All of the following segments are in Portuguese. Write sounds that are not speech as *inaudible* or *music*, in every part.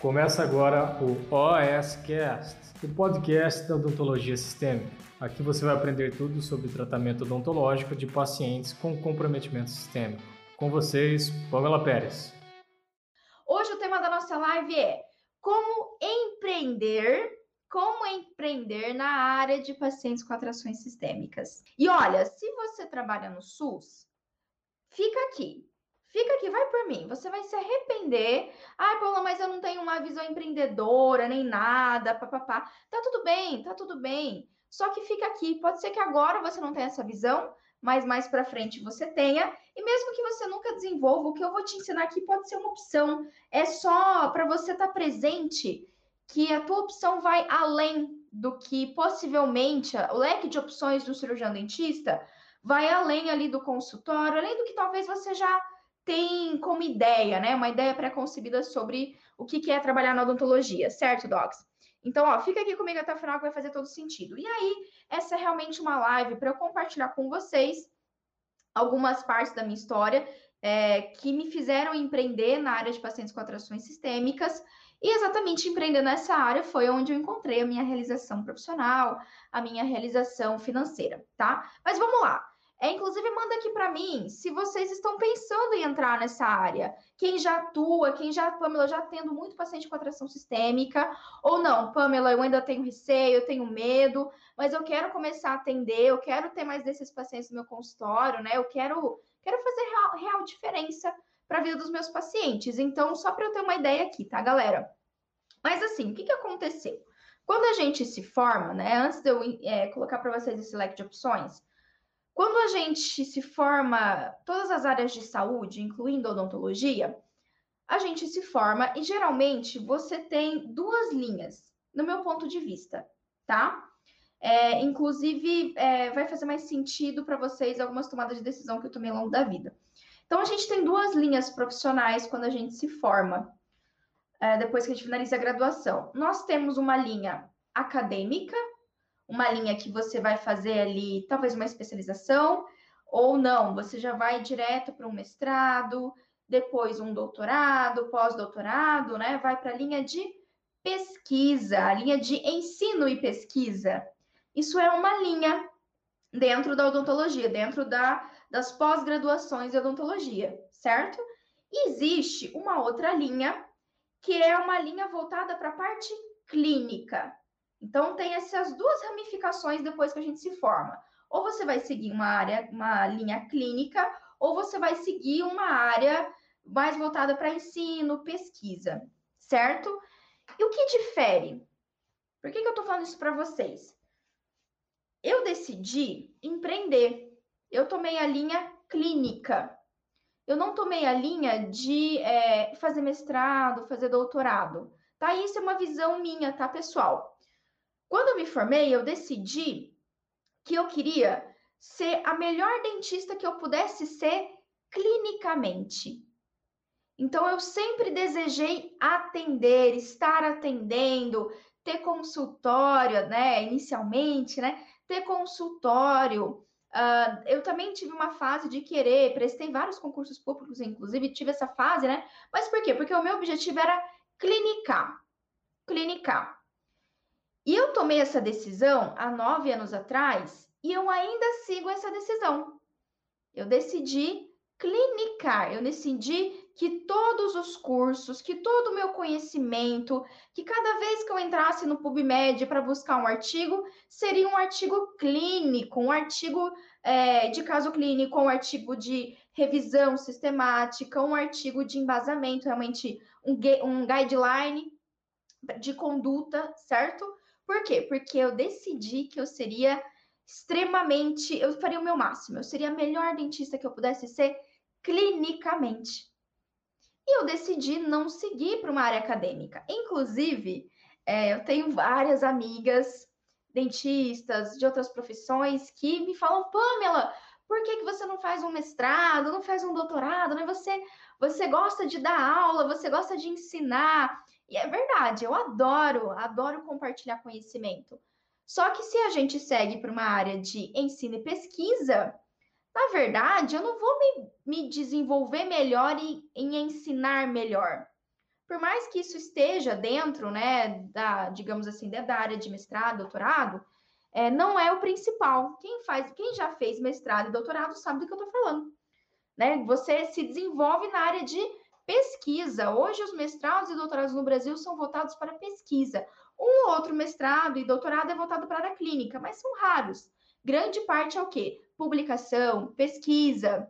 Começa agora o OSCast, o podcast da odontologia sistêmica. Aqui você vai aprender tudo sobre tratamento odontológico de pacientes com comprometimento sistêmico. Com vocês, Pamela Pérez. Hoje o tema da nossa live é como empreender como empreender na área de pacientes com atrações sistêmicas. E olha, se você trabalha no SUS, fica aqui. Fica aqui, vai por mim. Você vai se arrepender. Ai, Paula, mas eu não tenho uma visão empreendedora, nem nada, papapá. Tá tudo bem, tá tudo bem. Só que fica aqui. Pode ser que agora você não tenha essa visão, mas mais para frente você tenha. E mesmo que você nunca desenvolva, o que eu vou te ensinar aqui pode ser uma opção. É só para você estar tá presente que a tua opção vai além do que possivelmente o leque de opções do cirurgião dentista vai além ali do consultório, além do que talvez você já tem como ideia, né? Uma ideia pré-concebida sobre o que é trabalhar na odontologia, certo, Docs? Então, ó, fica aqui comigo até o final que vai fazer todo sentido. E aí, essa é realmente uma live para eu compartilhar com vocês algumas partes da minha história é, que me fizeram empreender na área de pacientes com atrações sistêmicas e exatamente empreender nessa área foi onde eu encontrei a minha realização profissional, a minha realização financeira, tá? Mas vamos lá. É, inclusive, manda aqui para mim se vocês estão pensando em entrar nessa área. Quem já atua, quem já, Pamela, já tendo muito paciente com atração sistêmica, ou não, Pamela, eu ainda tenho receio, eu tenho medo, mas eu quero começar a atender, eu quero ter mais desses pacientes no meu consultório, né? Eu quero, quero fazer real, real diferença para a vida dos meus pacientes. Então, só para eu ter uma ideia aqui, tá, galera? Mas assim, o que, que aconteceu? Quando a gente se forma, né? Antes de eu é, colocar para vocês esse leque de opções, quando a gente se forma todas as áreas de saúde, incluindo odontologia, a gente se forma e geralmente você tem duas linhas, no meu ponto de vista, tá? É, inclusive, é, vai fazer mais sentido para vocês algumas tomadas de decisão que eu tomei ao longo da vida. Então, a gente tem duas linhas profissionais quando a gente se forma, é, depois que a gente finaliza a graduação. Nós temos uma linha acadêmica, uma linha que você vai fazer ali, talvez uma especialização, ou não, você já vai direto para um mestrado, depois um doutorado, pós-doutorado, né? Vai para a linha de pesquisa, a linha de ensino e pesquisa. Isso é uma linha dentro da odontologia, dentro da, das pós-graduações de odontologia, certo? Existe uma outra linha, que é uma linha voltada para a parte clínica. Então, tem essas duas ramificações depois que a gente se forma. Ou você vai seguir uma área, uma linha clínica, ou você vai seguir uma área mais voltada para ensino, pesquisa, certo? E o que difere? Por que, que eu estou falando isso para vocês? eu decidi empreender. Eu tomei a linha clínica. Eu não tomei a linha de é, fazer mestrado, fazer doutorado. Tá? Isso é uma visão minha, tá, pessoal? Quando eu me formei, eu decidi que eu queria ser a melhor dentista que eu pudesse ser clinicamente. Então, eu sempre desejei atender, estar atendendo, ter consultório, né? Inicialmente, né? ter consultório. Uh, eu também tive uma fase de querer, prestei vários concursos públicos, inclusive tive essa fase, né? Mas por quê? Porque o meu objetivo era clinicar. Clinicar. E eu tomei essa decisão há nove anos atrás e eu ainda sigo essa decisão. Eu decidi clinicar, eu decidi que todos os cursos, que todo o meu conhecimento, que cada vez que eu entrasse no PubMed para buscar um artigo, seria um artigo clínico, um artigo é, de caso clínico, um artigo de revisão sistemática, um artigo de embasamento, realmente um, um guideline de conduta, certo? Por quê? Porque eu decidi que eu seria extremamente, eu faria o meu máximo, eu seria a melhor dentista que eu pudesse ser clinicamente. E eu decidi não seguir para uma área acadêmica. Inclusive, é, eu tenho várias amigas dentistas de outras profissões que me falam, Pamela, por que, que você não faz um mestrado, não faz um doutorado, né? Você, você gosta de dar aula, você gosta de ensinar. E é verdade, eu adoro, adoro compartilhar conhecimento. Só que se a gente segue para uma área de ensino e pesquisa, na verdade, eu não vou me, me desenvolver melhor e em ensinar melhor. por mais que isso esteja dentro, né, da, digamos assim, da área de mestrado, doutorado, é, não é o principal. Quem faz, quem já fez mestrado e doutorado sabe do que eu estou falando. Né? Você se desenvolve na área de pesquisa. Hoje, os mestrados e doutorados no Brasil são voltados para pesquisa. Um outro mestrado e doutorado é voltado para a clínica, mas são raros. Grande parte é o quê? Publicação, pesquisa,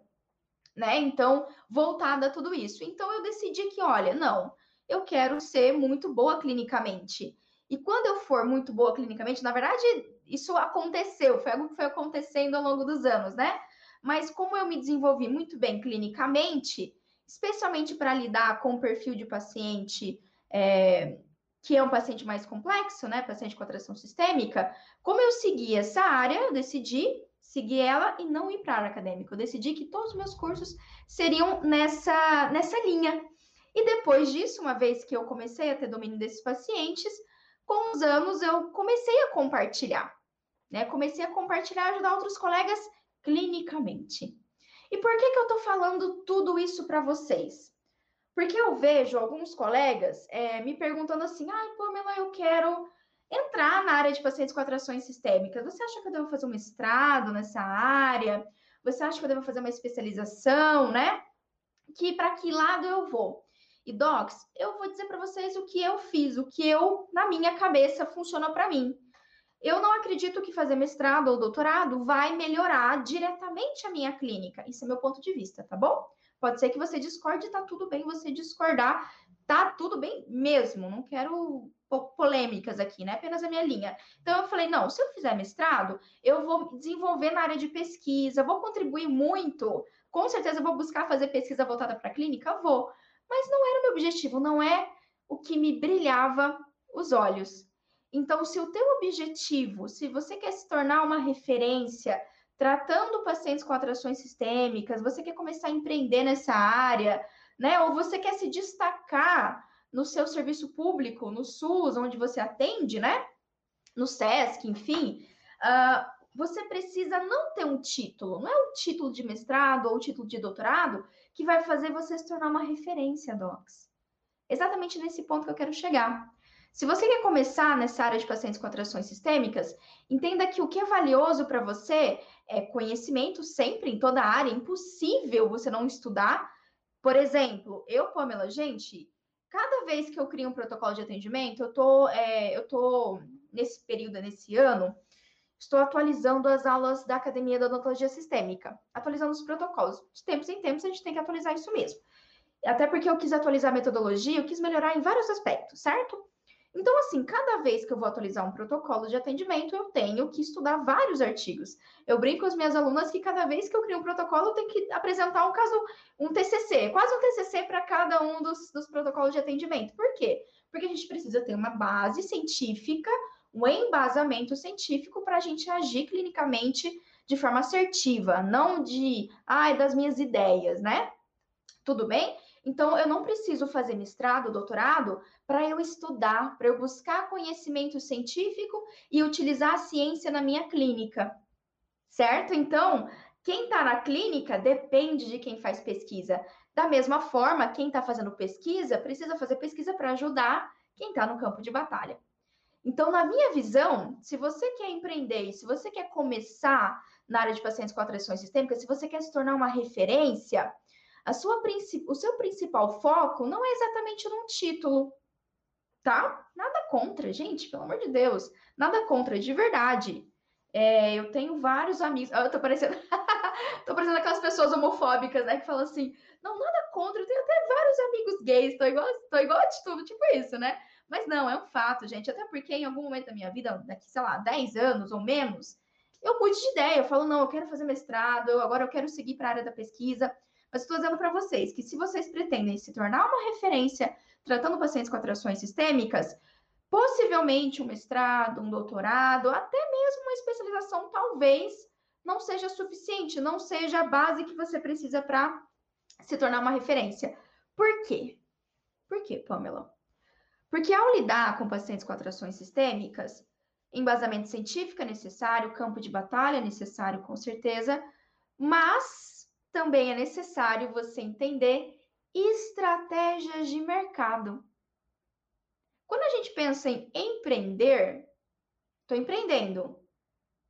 né? Então, voltada a tudo isso. Então, eu decidi que, olha, não, eu quero ser muito boa clinicamente. E quando eu for muito boa clinicamente, na verdade, isso aconteceu, foi algo que foi acontecendo ao longo dos anos, né? Mas como eu me desenvolvi muito bem clinicamente, especialmente para lidar com o perfil de paciente é, que é um paciente mais complexo, né? Paciente com atração sistêmica, como eu segui essa área, eu decidi seguir ela e não ir para a área acadêmica. Eu decidi que todos os meus cursos seriam nessa, nessa linha. E depois disso, uma vez que eu comecei a ter domínio desses pacientes, com os anos eu comecei a compartilhar, né? Comecei a compartilhar, ajudar outros colegas clinicamente. E por que, que eu estou falando tudo isso para vocês? Porque eu vejo alguns colegas é, me perguntando assim: ai, Pamela, eu quero entrar na área de pacientes com atrações sistêmicas. Você acha que eu devo fazer um mestrado nessa área? Você acha que eu devo fazer uma especialização, né? Que para que lado eu vou? E docs, eu vou dizer para vocês o que eu fiz, o que eu na minha cabeça funcionou para mim. Eu não acredito que fazer mestrado ou doutorado vai melhorar diretamente a minha clínica. Isso é meu ponto de vista, tá bom? Pode ser que você discorde, tá tudo bem você discordar, tá tudo bem mesmo. Não quero polêmicas aqui, né? Apenas a minha linha. Então eu falei, não, se eu fizer mestrado, eu vou desenvolver na área de pesquisa, vou contribuir muito. Com certeza vou buscar fazer pesquisa voltada para a clínica, vou. Mas não era o meu objetivo, não é o que me brilhava os olhos. Então, se o teu objetivo, se você quer se tornar uma referência tratando pacientes com atrações sistêmicas, você quer começar a empreender nessa área, né? Ou você quer se destacar no seu serviço público, no SUS, onde você atende, né? No SESC, enfim, uh, você precisa não ter um título, não é o título de mestrado ou o título de doutorado que vai fazer você se tornar uma referência, Docs. Exatamente nesse ponto que eu quero chegar. Se você quer começar nessa área de pacientes com atrações sistêmicas, entenda que o que é valioso para você é conhecimento sempre em toda a área. É impossível você não estudar. Por exemplo, eu, Pamela, gente, cada vez que eu crio um protocolo de atendimento, eu tô, é, eu tô nesse período, nesse ano, estou atualizando as aulas da Academia da Odontologia Sistêmica, atualizando os protocolos. De tempos em tempos, a gente tem que atualizar isso mesmo. Até porque eu quis atualizar a metodologia, eu quis melhorar em vários aspectos, certo? Então, assim, cada vez que eu vou atualizar um protocolo de atendimento, eu tenho que estudar vários artigos. Eu brinco com as minhas alunas que cada vez que eu crio um protocolo, eu tenho que apresentar um caso, um TCC, quase um TCC para cada um dos, dos protocolos de atendimento. Por quê? Porque a gente precisa ter uma base científica, um embasamento científico para a gente agir clinicamente de forma assertiva, não de, ai, das minhas ideias, né? Tudo bem? Então, eu não preciso fazer mestrado, doutorado, para eu estudar, para eu buscar conhecimento científico e utilizar a ciência na minha clínica, certo? Então, quem está na clínica depende de quem faz pesquisa. Da mesma forma, quem está fazendo pesquisa precisa fazer pesquisa para ajudar quem está no campo de batalha. Então, na minha visão, se você quer empreender, se você quer começar na área de pacientes com atrações sistêmicas, se você quer se tornar uma referência, a sua, o seu principal foco não é exatamente num título, tá? Nada contra, gente, pelo amor de Deus. Nada contra, de verdade. É, eu tenho vários amigos. Eu tô parecendo. *laughs* tô parecendo aquelas pessoas homofóbicas, né? Que falam assim: não, nada contra. Eu tenho até vários amigos gays. Tô igual, tô igual a de tudo, tipo isso, né? Mas não, é um fato, gente. Até porque em algum momento da minha vida, daqui, sei lá, 10 anos ou menos, eu mude de ideia. Eu falo, não, eu quero fazer mestrado, agora eu quero seguir para a área da pesquisa. Mas estou dizendo para vocês que se vocês pretendem se tornar uma referência tratando pacientes com atrações sistêmicas, possivelmente um mestrado, um doutorado, até mesmo uma especialização, talvez não seja suficiente, não seja a base que você precisa para se tornar uma referência. Por quê? Por quê, Pamela? Porque ao lidar com pacientes com atrações sistêmicas, embasamento científico é necessário, campo de batalha é necessário, com certeza, mas também é necessário você entender estratégias de mercado. Quando a gente pensa em empreender, estou empreendendo,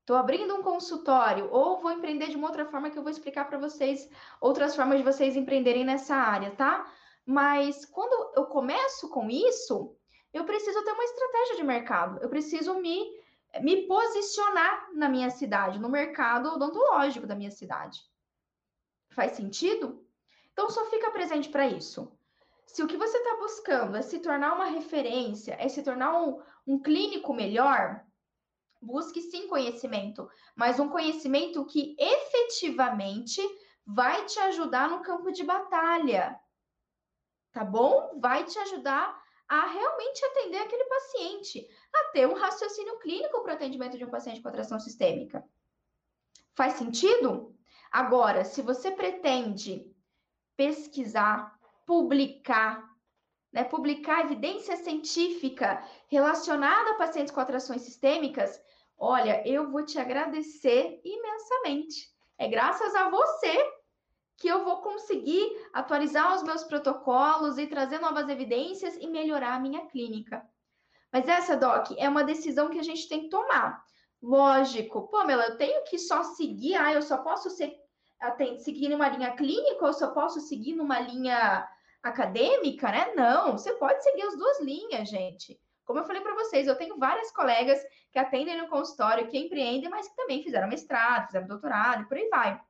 estou abrindo um consultório, ou vou empreender de uma outra forma que eu vou explicar para vocês, outras formas de vocês empreenderem nessa área, tá? Mas quando eu começo com isso, eu preciso ter uma estratégia de mercado, eu preciso me, me posicionar na minha cidade, no mercado odontológico da minha cidade. Faz sentido? Então, só fica presente para isso. Se o que você está buscando é se tornar uma referência, é se tornar um, um clínico melhor, busque sim conhecimento, mas um conhecimento que efetivamente vai te ajudar no campo de batalha. Tá bom? Vai te ajudar a realmente atender aquele paciente, a ter um raciocínio clínico para o atendimento de um paciente com atração sistêmica. Faz sentido? Agora, se você pretende pesquisar, publicar, né, publicar evidência científica relacionada a pacientes com atrações sistêmicas, olha, eu vou te agradecer imensamente. É graças a você que eu vou conseguir atualizar os meus protocolos e trazer novas evidências e melhorar a minha clínica. Mas essa, Doc, é uma decisão que a gente tem que tomar. Lógico, Pamela, eu tenho que só seguir, ah, eu só posso ser, seguir numa linha clínica ou só posso seguir numa linha acadêmica, né? Não, você pode seguir as duas linhas, gente. Como eu falei para vocês, eu tenho várias colegas que atendem no consultório, que empreendem, mas que também fizeram mestrado, fizeram doutorado e por aí vai.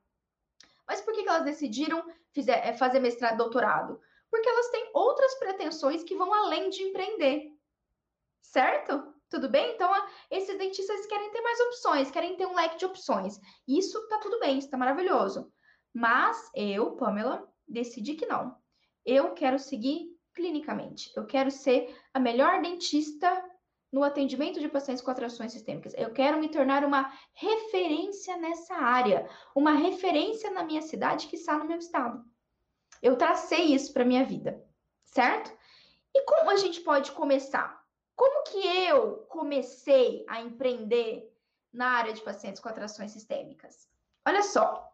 Mas por que, elas decidiram eh, fazer mestrado doutorado? Porque elas têm outras pretensões que vão além de empreender. Certo? Tudo bem? Então, esses dentistas querem ter mais opções, querem ter um leque de opções. Isso tá tudo bem, isso tá maravilhoso. Mas eu, Pamela, decidi que não eu quero seguir clinicamente. Eu quero ser a melhor dentista no atendimento de pacientes com atrações sistêmicas. Eu quero me tornar uma referência nessa área, uma referência na minha cidade que está no meu estado. Eu tracei isso para minha vida, certo? E como a gente pode começar? Como que eu comecei a empreender na área de pacientes com atrações sistêmicas? Olha só,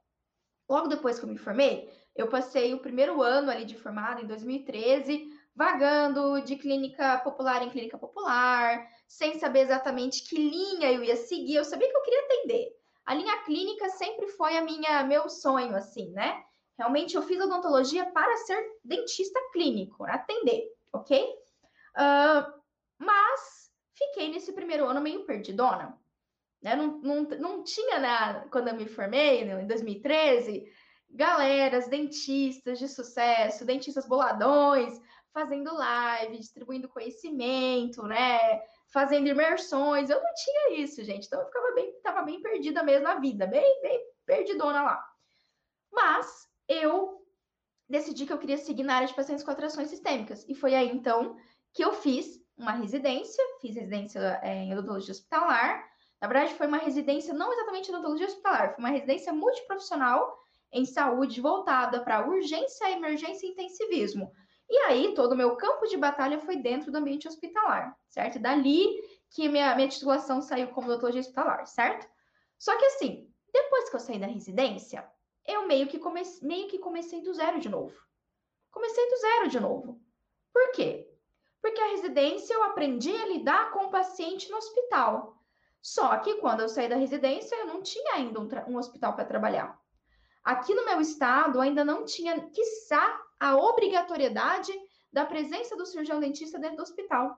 logo depois que eu me formei, eu passei o primeiro ano ali de formada, em 2013, vagando de clínica popular em clínica popular, sem saber exatamente que linha eu ia seguir. Eu sabia que eu queria atender. A linha clínica sempre foi a minha meu sonho, assim, né? Realmente eu fiz odontologia para ser dentista clínico, atender, ok? Uh, mas fiquei nesse primeiro ano meio perdidona. Né? Não, não, não tinha, né, quando eu me formei, né, em 2013, galeras, dentistas de sucesso, dentistas boladões, fazendo live, distribuindo conhecimento, né? Fazendo imersões. Eu não tinha isso, gente. Então eu ficava bem, tava bem perdida mesmo na vida, bem, bem perdidona lá. Mas eu decidi que eu queria seguir na área de pacientes com atrações sistêmicas. E foi aí, então, que eu fiz uma residência, fiz residência é, em odontologia hospitalar. Na verdade, foi uma residência não exatamente em odontologia hospitalar, foi uma residência multiprofissional em saúde voltada para urgência, emergência e intensivismo. E aí, todo o meu campo de batalha foi dentro do ambiente hospitalar, certo? Dali que minha, minha titulação saiu como odontologia hospitalar, certo? Só que assim, depois que eu saí da residência, eu meio que, comecei, meio que comecei do zero de novo. Comecei do zero de novo. Por quê? Porque a residência eu aprendi a lidar com o paciente no hospital. Só que quando eu saí da residência, eu não tinha ainda um, um hospital para trabalhar. Aqui no meu estado ainda não tinha, quiçá, a obrigatoriedade da presença do cirurgião dentista dentro do hospital.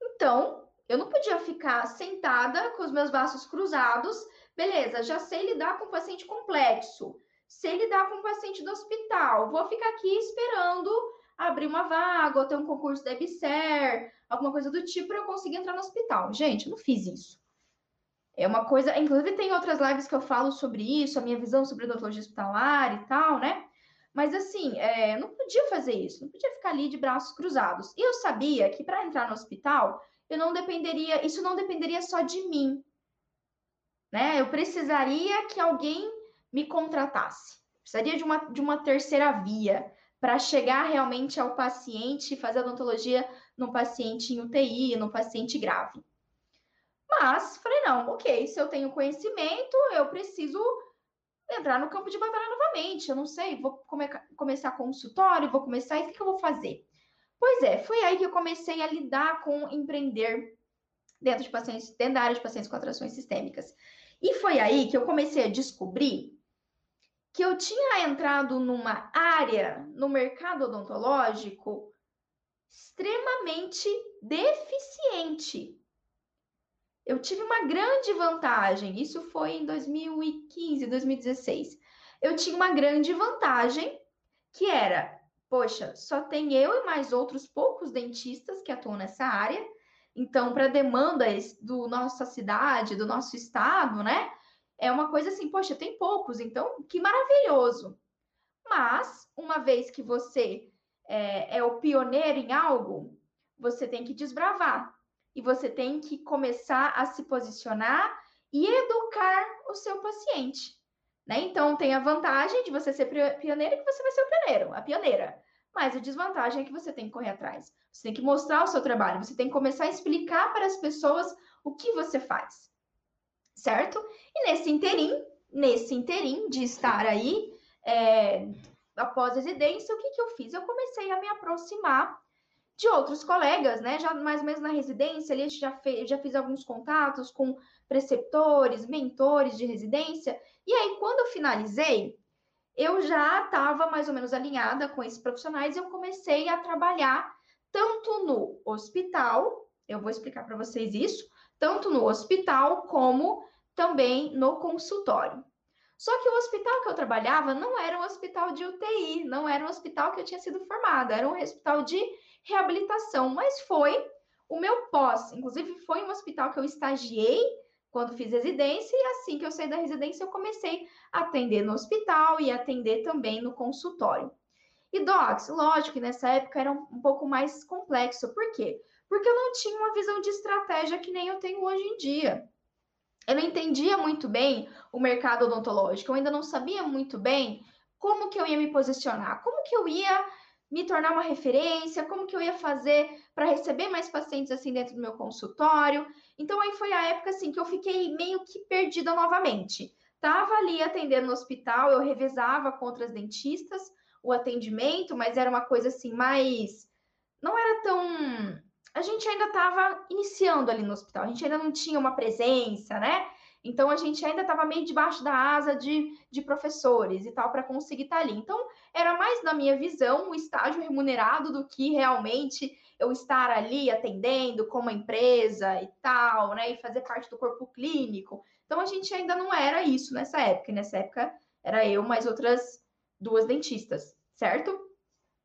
Então, eu não podia ficar sentada com os meus braços cruzados. Beleza, já sei lidar com paciente complexo, sei lidar com paciente do hospital. Vou ficar aqui esperando abrir uma vaga ou ter um concurso da EBSER, alguma coisa do tipo, para eu conseguir entrar no hospital. Gente, eu não fiz isso. É uma coisa, inclusive tem outras lives que eu falo sobre isso, a minha visão sobre odontologia hospitalar e tal, né? Mas assim, é, não podia fazer isso, não podia ficar ali de braços cruzados. E eu sabia que para entrar no hospital, eu não dependeria, isso não dependeria só de mim, né? Eu precisaria que alguém me contratasse. Precisaria de uma, de uma terceira via para chegar realmente ao paciente fazer odontologia no paciente em UTI, no paciente grave. Mas falei, não, ok, se eu tenho conhecimento, eu preciso entrar no campo de batalha novamente. Eu não sei, vou come começar consultório, vou começar, e o que, que eu vou fazer? Pois é, foi aí que eu comecei a lidar com empreender dentro de pacientes, dentro da área de pacientes com atrações sistêmicas. E foi aí que eu comecei a descobrir que eu tinha entrado numa área no mercado odontológico extremamente deficiente. Eu tive uma grande vantagem, isso foi em 2015, 2016. Eu tinha uma grande vantagem que era, poxa, só tem eu e mais outros poucos dentistas que atuam nessa área. Então, para demandas do nossa cidade, do nosso estado, né? É uma coisa assim, poxa, tem poucos, então que maravilhoso. Mas, uma vez que você é, é, o pioneiro em algo, você tem que desbravar. E você tem que começar a se posicionar e educar o seu paciente. Né? Então, tem a vantagem de você ser pioneiro que você vai ser o pioneiro, a pioneira. Mas a desvantagem é que você tem que correr atrás. Você tem que mostrar o seu trabalho, você tem que começar a explicar para as pessoas o que você faz certo? E nesse interim, nesse interim de estar aí, é, após residência, o que, que eu fiz? Eu comecei a me aproximar de outros colegas, né? Já mais ou menos na residência, ali já, fez, já fiz alguns contatos com preceptores, mentores de residência. E aí, quando eu finalizei, eu já estava mais ou menos alinhada com esses profissionais e eu comecei a trabalhar tanto no hospital, eu vou explicar para vocês isso, tanto no hospital como também no consultório. Só que o hospital que eu trabalhava não era um hospital de UTI, não era um hospital que eu tinha sido formada, era um hospital de reabilitação, mas foi o meu pós. Inclusive, foi um hospital que eu estagiei quando fiz residência, e assim que eu saí da residência, eu comecei a atender no hospital e atender também no consultório. E docs, lógico que nessa época era um, pouco mais complexo. Por quê? Porque eu não tinha uma visão de estratégia que nem eu tenho hoje em dia eu não entendia muito bem o mercado odontológico, eu ainda não sabia muito bem como que eu ia me posicionar, como que eu ia me tornar uma referência, como que eu ia fazer para receber mais pacientes assim dentro do meu consultório. Então aí foi a época assim que eu fiquei meio que perdida novamente. Tava ali atendendo no hospital, eu revezava com outras dentistas o atendimento, mas era uma coisa assim mais não era tão a gente ainda estava iniciando ali no hospital, a gente ainda não tinha uma presença, né? Então a gente ainda estava meio debaixo da asa de, de professores e tal para conseguir estar tá ali. Então era mais na minha visão o estágio remunerado do que realmente eu estar ali atendendo como empresa e tal, né? E fazer parte do corpo clínico. Então a gente ainda não era isso nessa época. E nessa época era eu mais outras duas dentistas, certo?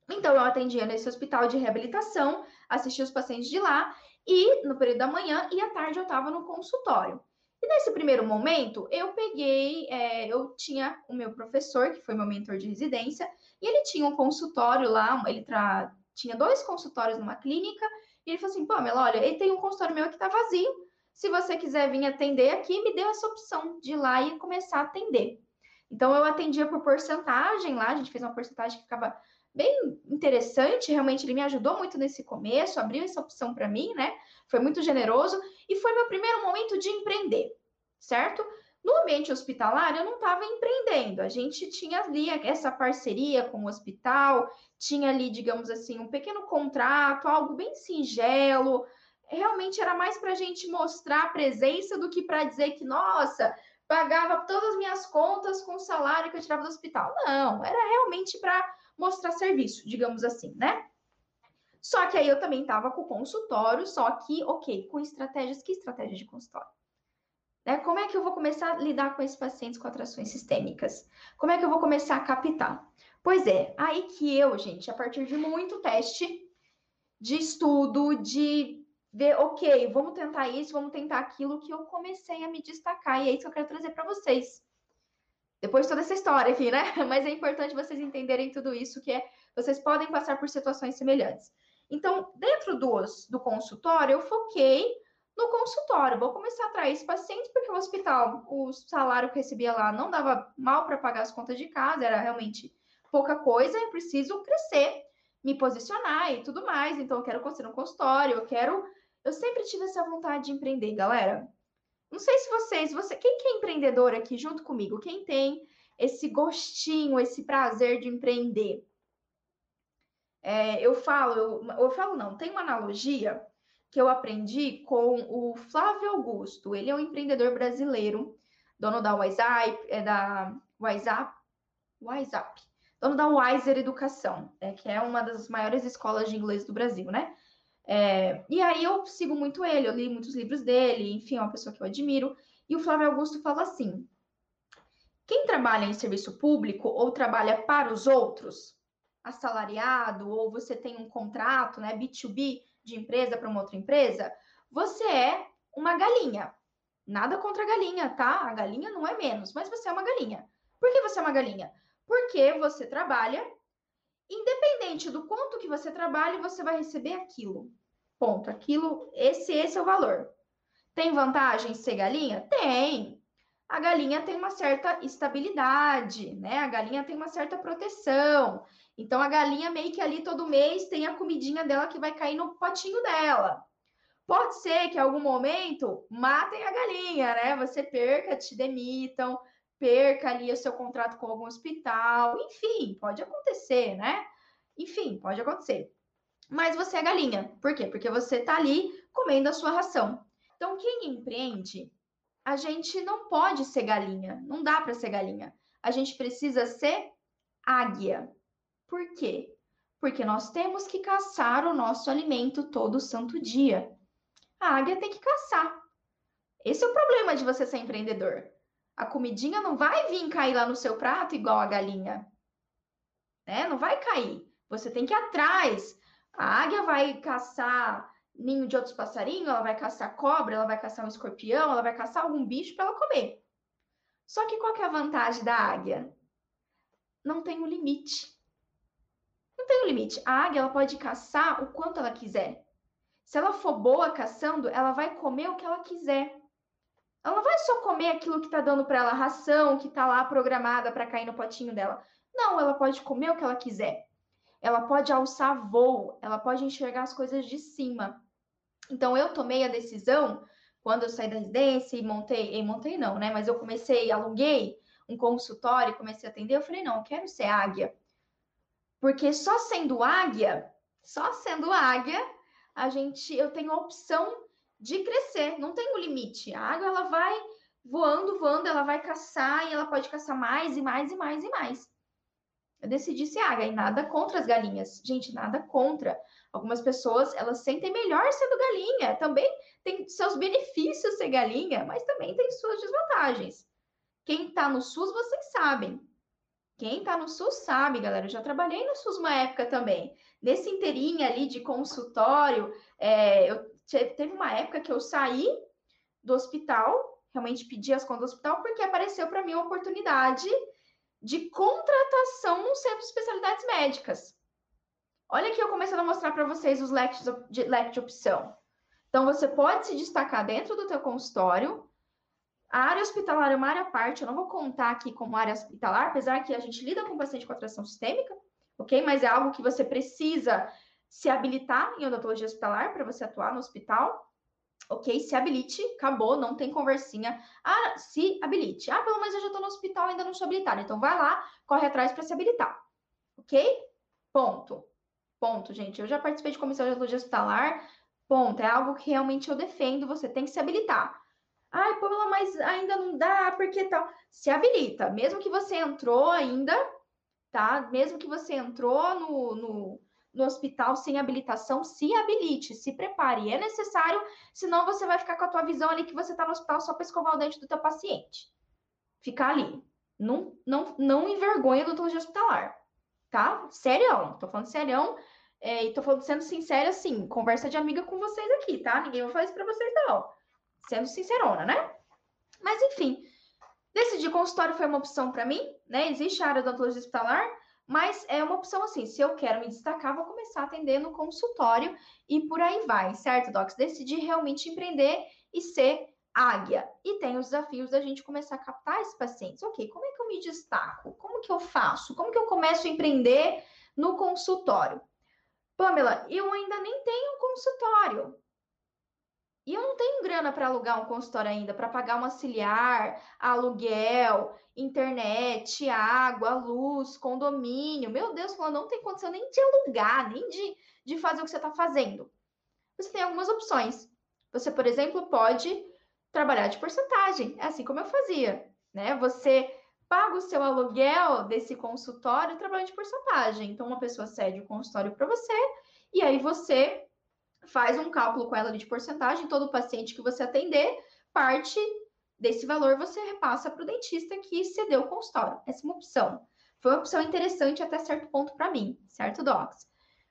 Então eu atendia nesse hospital de reabilitação assistir os pacientes de lá, e no período da manhã e à tarde eu estava no consultório. E nesse primeiro momento, eu peguei, é, eu tinha o meu professor, que foi meu mentor de residência, e ele tinha um consultório lá, ele tra... tinha dois consultórios numa clínica, e ele falou assim, Pamela, olha, ele tem um consultório meu que está vazio, se você quiser vir atender aqui, me deu essa opção de ir lá e começar a atender. Então, eu atendia por porcentagem lá, a gente fez uma porcentagem que ficava bem interessante, realmente ele me ajudou muito nesse começo, abriu essa opção para mim, né? Foi muito generoso e foi meu primeiro momento de empreender, certo? No ambiente hospitalar, eu não estava empreendendo. A gente tinha ali essa parceria com o hospital, tinha ali, digamos assim, um pequeno contrato, algo bem singelo. Realmente era mais para a gente mostrar a presença do que para dizer que, nossa, pagava todas as minhas contas com o salário que eu tirava do hospital. Não, era realmente para mostrar serviço, digamos assim, né? Só que aí eu também estava com o consultório, só que, ok, com estratégias, que estratégia de consultório? Né? Como é que eu vou começar a lidar com esses pacientes com atrações sistêmicas? Como é que eu vou começar a captar? Pois é, aí que eu, gente, a partir de muito teste, de estudo, de ver, ok, vamos tentar isso, vamos tentar aquilo, que eu comecei a me destacar, e é isso que eu quero trazer para vocês. Depois de toda essa história aqui, né? *laughs* Mas é importante vocês entenderem tudo isso, que é vocês podem passar por situações semelhantes. Então, dentro dos, do consultório, eu foquei no consultório. Vou começar a atrair esse paciente, porque o hospital, o salário que recebia lá não dava mal para pagar as contas de casa, era realmente pouca coisa, eu preciso crescer, me posicionar e tudo mais. Então, eu quero construir um consultório, eu quero. Eu sempre tive essa vontade de empreender, galera. Não sei se vocês, você, quem que é empreendedor aqui junto comigo? Quem tem esse gostinho, esse prazer de empreender? É, eu falo, eu, eu falo não, tem uma analogia que eu aprendi com o Flávio Augusto. Ele é um empreendedor brasileiro, dono da WhatsApp, é da WhatsApp, WhatsApp, dono da Wiser Educação, é, que é uma das maiores escolas de inglês do Brasil, né? É, e aí eu sigo muito ele, eu li muitos livros dele, enfim, é uma pessoa que eu admiro. E o Flávio Augusto fala assim: quem trabalha em serviço público ou trabalha para os outros, assalariado, ou você tem um contrato, né, B2B, de empresa para uma outra empresa, você é uma galinha. Nada contra a galinha, tá? A galinha não é menos, mas você é uma galinha. Por que você é uma galinha? Porque você trabalha, independente do quanto que você trabalha, você vai receber aquilo. Ponto. Aquilo, esse, esse é o valor. Tem vantagem ser galinha? Tem. A galinha tem uma certa estabilidade, né? A galinha tem uma certa proteção. Então a galinha meio que ali todo mês tem a comidinha dela que vai cair no potinho dela. Pode ser que em algum momento matem a galinha, né? Você perca, te demitam, perca ali o seu contrato com algum hospital, enfim, pode acontecer, né? Enfim, pode acontecer. Mas você é galinha. Por quê? Porque você tá ali comendo a sua ração. Então, quem empreende, a gente não pode ser galinha, não dá para ser galinha. A gente precisa ser águia. Por quê? Porque nós temos que caçar o nosso alimento todo santo dia. A águia tem que caçar. Esse é o problema de você ser empreendedor. A comidinha não vai vir cair lá no seu prato igual a galinha. Né? Não vai cair. Você tem que ir atrás. A águia vai caçar ninho de outros passarinhos, ela vai caçar cobra, ela vai caçar um escorpião, ela vai caçar algum bicho para ela comer. Só que qual que é a vantagem da águia? Não tem um limite. Não tem um limite. A águia ela pode caçar o quanto ela quiser. Se ela for boa caçando, ela vai comer o que ela quiser. Ela não vai só comer aquilo que está dando para ela ração, que está lá programada para cair no potinho dela. Não, ela pode comer o que ela quiser. Ela pode alçar voo, ela pode enxergar as coisas de cima. Então eu tomei a decisão quando eu saí da residência e montei, e montei não, né? Mas eu comecei, aluguei um consultório, comecei a atender, eu falei, não, eu quero ser águia. Porque só sendo águia, só sendo águia, a gente, eu tenho a opção de crescer, não tem um limite. A água ela vai voando, voando, ela vai caçar e ela pode caçar mais e mais e mais e mais. Eu decidi ser águia e nada contra as galinhas. Gente, nada contra. Algumas pessoas, elas sentem melhor sendo galinha. Também tem seus benefícios ser galinha, mas também tem suas desvantagens. Quem tá no SUS, vocês sabem. Quem está no SUS sabe, galera. Eu já trabalhei no SUS uma época também. Nesse inteirinho ali de consultório, é, eu teve uma época que eu saí do hospital, realmente pedi as contas do hospital, porque apareceu para mim uma oportunidade de contratação no centro de especialidades médicas. Olha aqui eu começando a mostrar para vocês os leques de, leque de opção. Então, você pode se destacar dentro do teu consultório, a área hospitalar é uma área à parte, eu não vou contar aqui como área hospitalar, apesar que a gente lida com paciente com atração sistêmica, ok? Mas é algo que você precisa se habilitar em odontologia hospitalar para você atuar no hospital, ok? Se habilite, acabou, não tem conversinha. Ah, se habilite. Ah, pelo menos eu já estou no hospital, ainda não sou habilitada. Então vai lá, corre atrás para se habilitar, ok? Ponto. Ponto, gente. Eu já participei de comissão de odontologia hospitalar. Ponto. É algo que realmente eu defendo. Você tem que se habilitar. Ai, Pamela, mas ainda não dá, porque tal. Se habilita, mesmo que você entrou ainda, tá? Mesmo que você entrou no, no, no hospital sem habilitação, se habilite, se prepare. É necessário, senão você vai ficar com a tua visão ali que você tá no hospital só para escovar o dente do teu paciente. Ficar ali. Não, não, não envergonha do odontologia hospitalar, tá? Serião, tô falando serião. É, e tô falando sendo sincera, assim, conversa de amiga com vocês aqui, tá? Ninguém vai falar isso pra vocês, não sendo sincerona, né? Mas enfim, decidir consultório foi uma opção para mim, né? Existe a área da odontologia hospitalar, mas é uma opção assim, se eu quero me destacar, vou começar a atender no consultório e por aí vai, certo, Docs? Decidi realmente empreender e ser águia. E tem os desafios da gente começar a captar esses pacientes. Ok, como é que eu me destaco? Como que eu faço? Como que eu começo a empreender no consultório? Pamela, eu ainda nem tenho consultório. E eu não tenho grana para alugar um consultório ainda, para pagar um auxiliar, aluguel, internet, água, luz, condomínio. Meu Deus, falando, não tem condição nem de alugar, nem de, de fazer o que você está fazendo. Você tem algumas opções. Você, por exemplo, pode trabalhar de porcentagem, é assim como eu fazia, né? Você paga o seu aluguel desse consultório trabalhando de porcentagem. Então, uma pessoa cede o consultório para você e aí você faz um cálculo com ela de porcentagem, todo paciente que você atender, parte desse valor você repassa para o dentista que cedeu o consultório. Essa é uma opção. Foi uma opção interessante até certo ponto para mim, certo, Docs?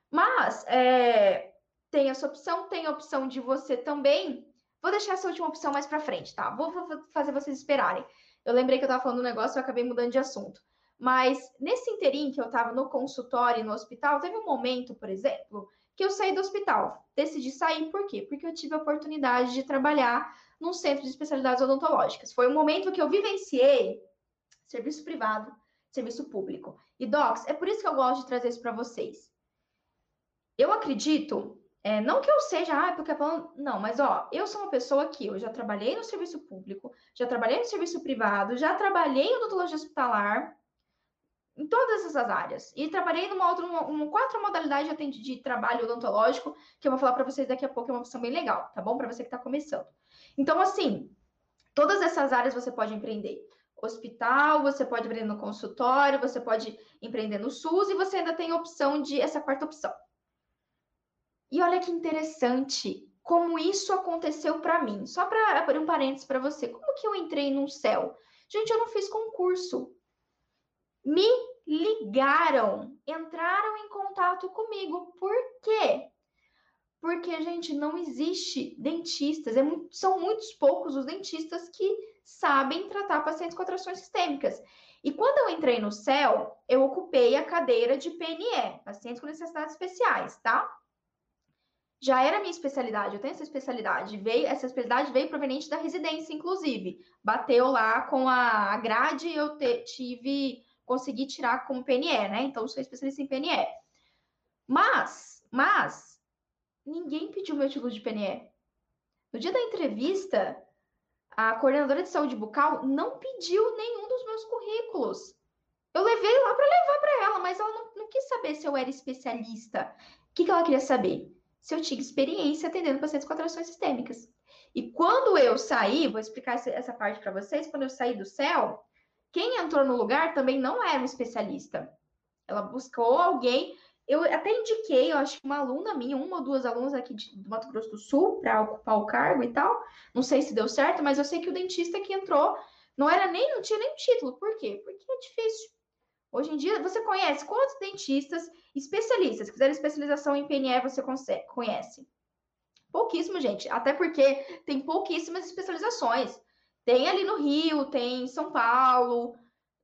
Mas é, tem essa opção, tem a opção de você também. Vou deixar essa última opção mais para frente, tá? Vou fazer vocês esperarem. Eu lembrei que eu estava falando um negócio e acabei mudando de assunto. Mas nesse interim que eu estava no consultório e no hospital, teve um momento, por exemplo, que eu saí do hospital. Decidi sair por quê? Porque eu tive a oportunidade de trabalhar num centro de especialidades odontológicas. Foi um momento que eu vivenciei serviço privado, serviço público. E docs, é por isso que eu gosto de trazer isso para vocês. Eu acredito, é, não que eu seja, ah, porque é não, mas ó, eu sou uma pessoa que eu já trabalhei no serviço público, já trabalhei no serviço privado, já trabalhei em odontologia hospitalar, em todas essas áreas. E trabalhei numa outra, uma, uma quatro modalidades de, de trabalho odontológico, que eu vou falar para vocês daqui a pouco, é uma opção bem legal, tá bom? Para você que está começando. Então, assim, todas essas áreas você pode empreender. Hospital, você pode empreender no consultório, você pode empreender no SUS e você ainda tem a opção de essa quarta opção. E olha que interessante como isso aconteceu para mim. Só para abrir um parênteses para você. Como que eu entrei no céu? Gente, eu não fiz concurso me ligaram, entraram em contato comigo. Por quê? Porque, gente, não existe dentistas, é muito, são muitos poucos os dentistas que sabem tratar pacientes com atrações sistêmicas. E quando eu entrei no CEL, eu ocupei a cadeira de PNE, pacientes com necessidades especiais, tá? Já era minha especialidade, eu tenho essa especialidade. Veio, essa especialidade veio proveniente da residência, inclusive. Bateu lá com a grade, eu te, tive conseguir tirar como PNE, né? Então, sou especialista em PNE. Mas, mas, ninguém pediu meu título de PNE. No dia da entrevista, a coordenadora de saúde bucal não pediu nenhum dos meus currículos. Eu levei lá para levar para ela, mas ela não, não, quis saber se eu era especialista. O que, que ela queria saber? Se eu tinha experiência atendendo pacientes com atrações sistêmicas. E quando eu saí, vou explicar essa parte para vocês, quando eu saí do céu, quem entrou no lugar também não era um especialista. Ela buscou alguém. Eu até indiquei, eu acho que uma aluna minha, uma ou duas alunas aqui de, do Mato Grosso do Sul, para ocupar o cargo e tal. Não sei se deu certo, mas eu sei que o dentista que entrou não era nem, não tinha nem título. Por quê? Porque é difícil. Hoje em dia, você conhece quantos dentistas especialistas, que fizeram especialização em PNE, você consegue, conhece? Pouquíssimo, gente. Até porque tem pouquíssimas especializações. Tem ali no Rio, tem em São Paulo.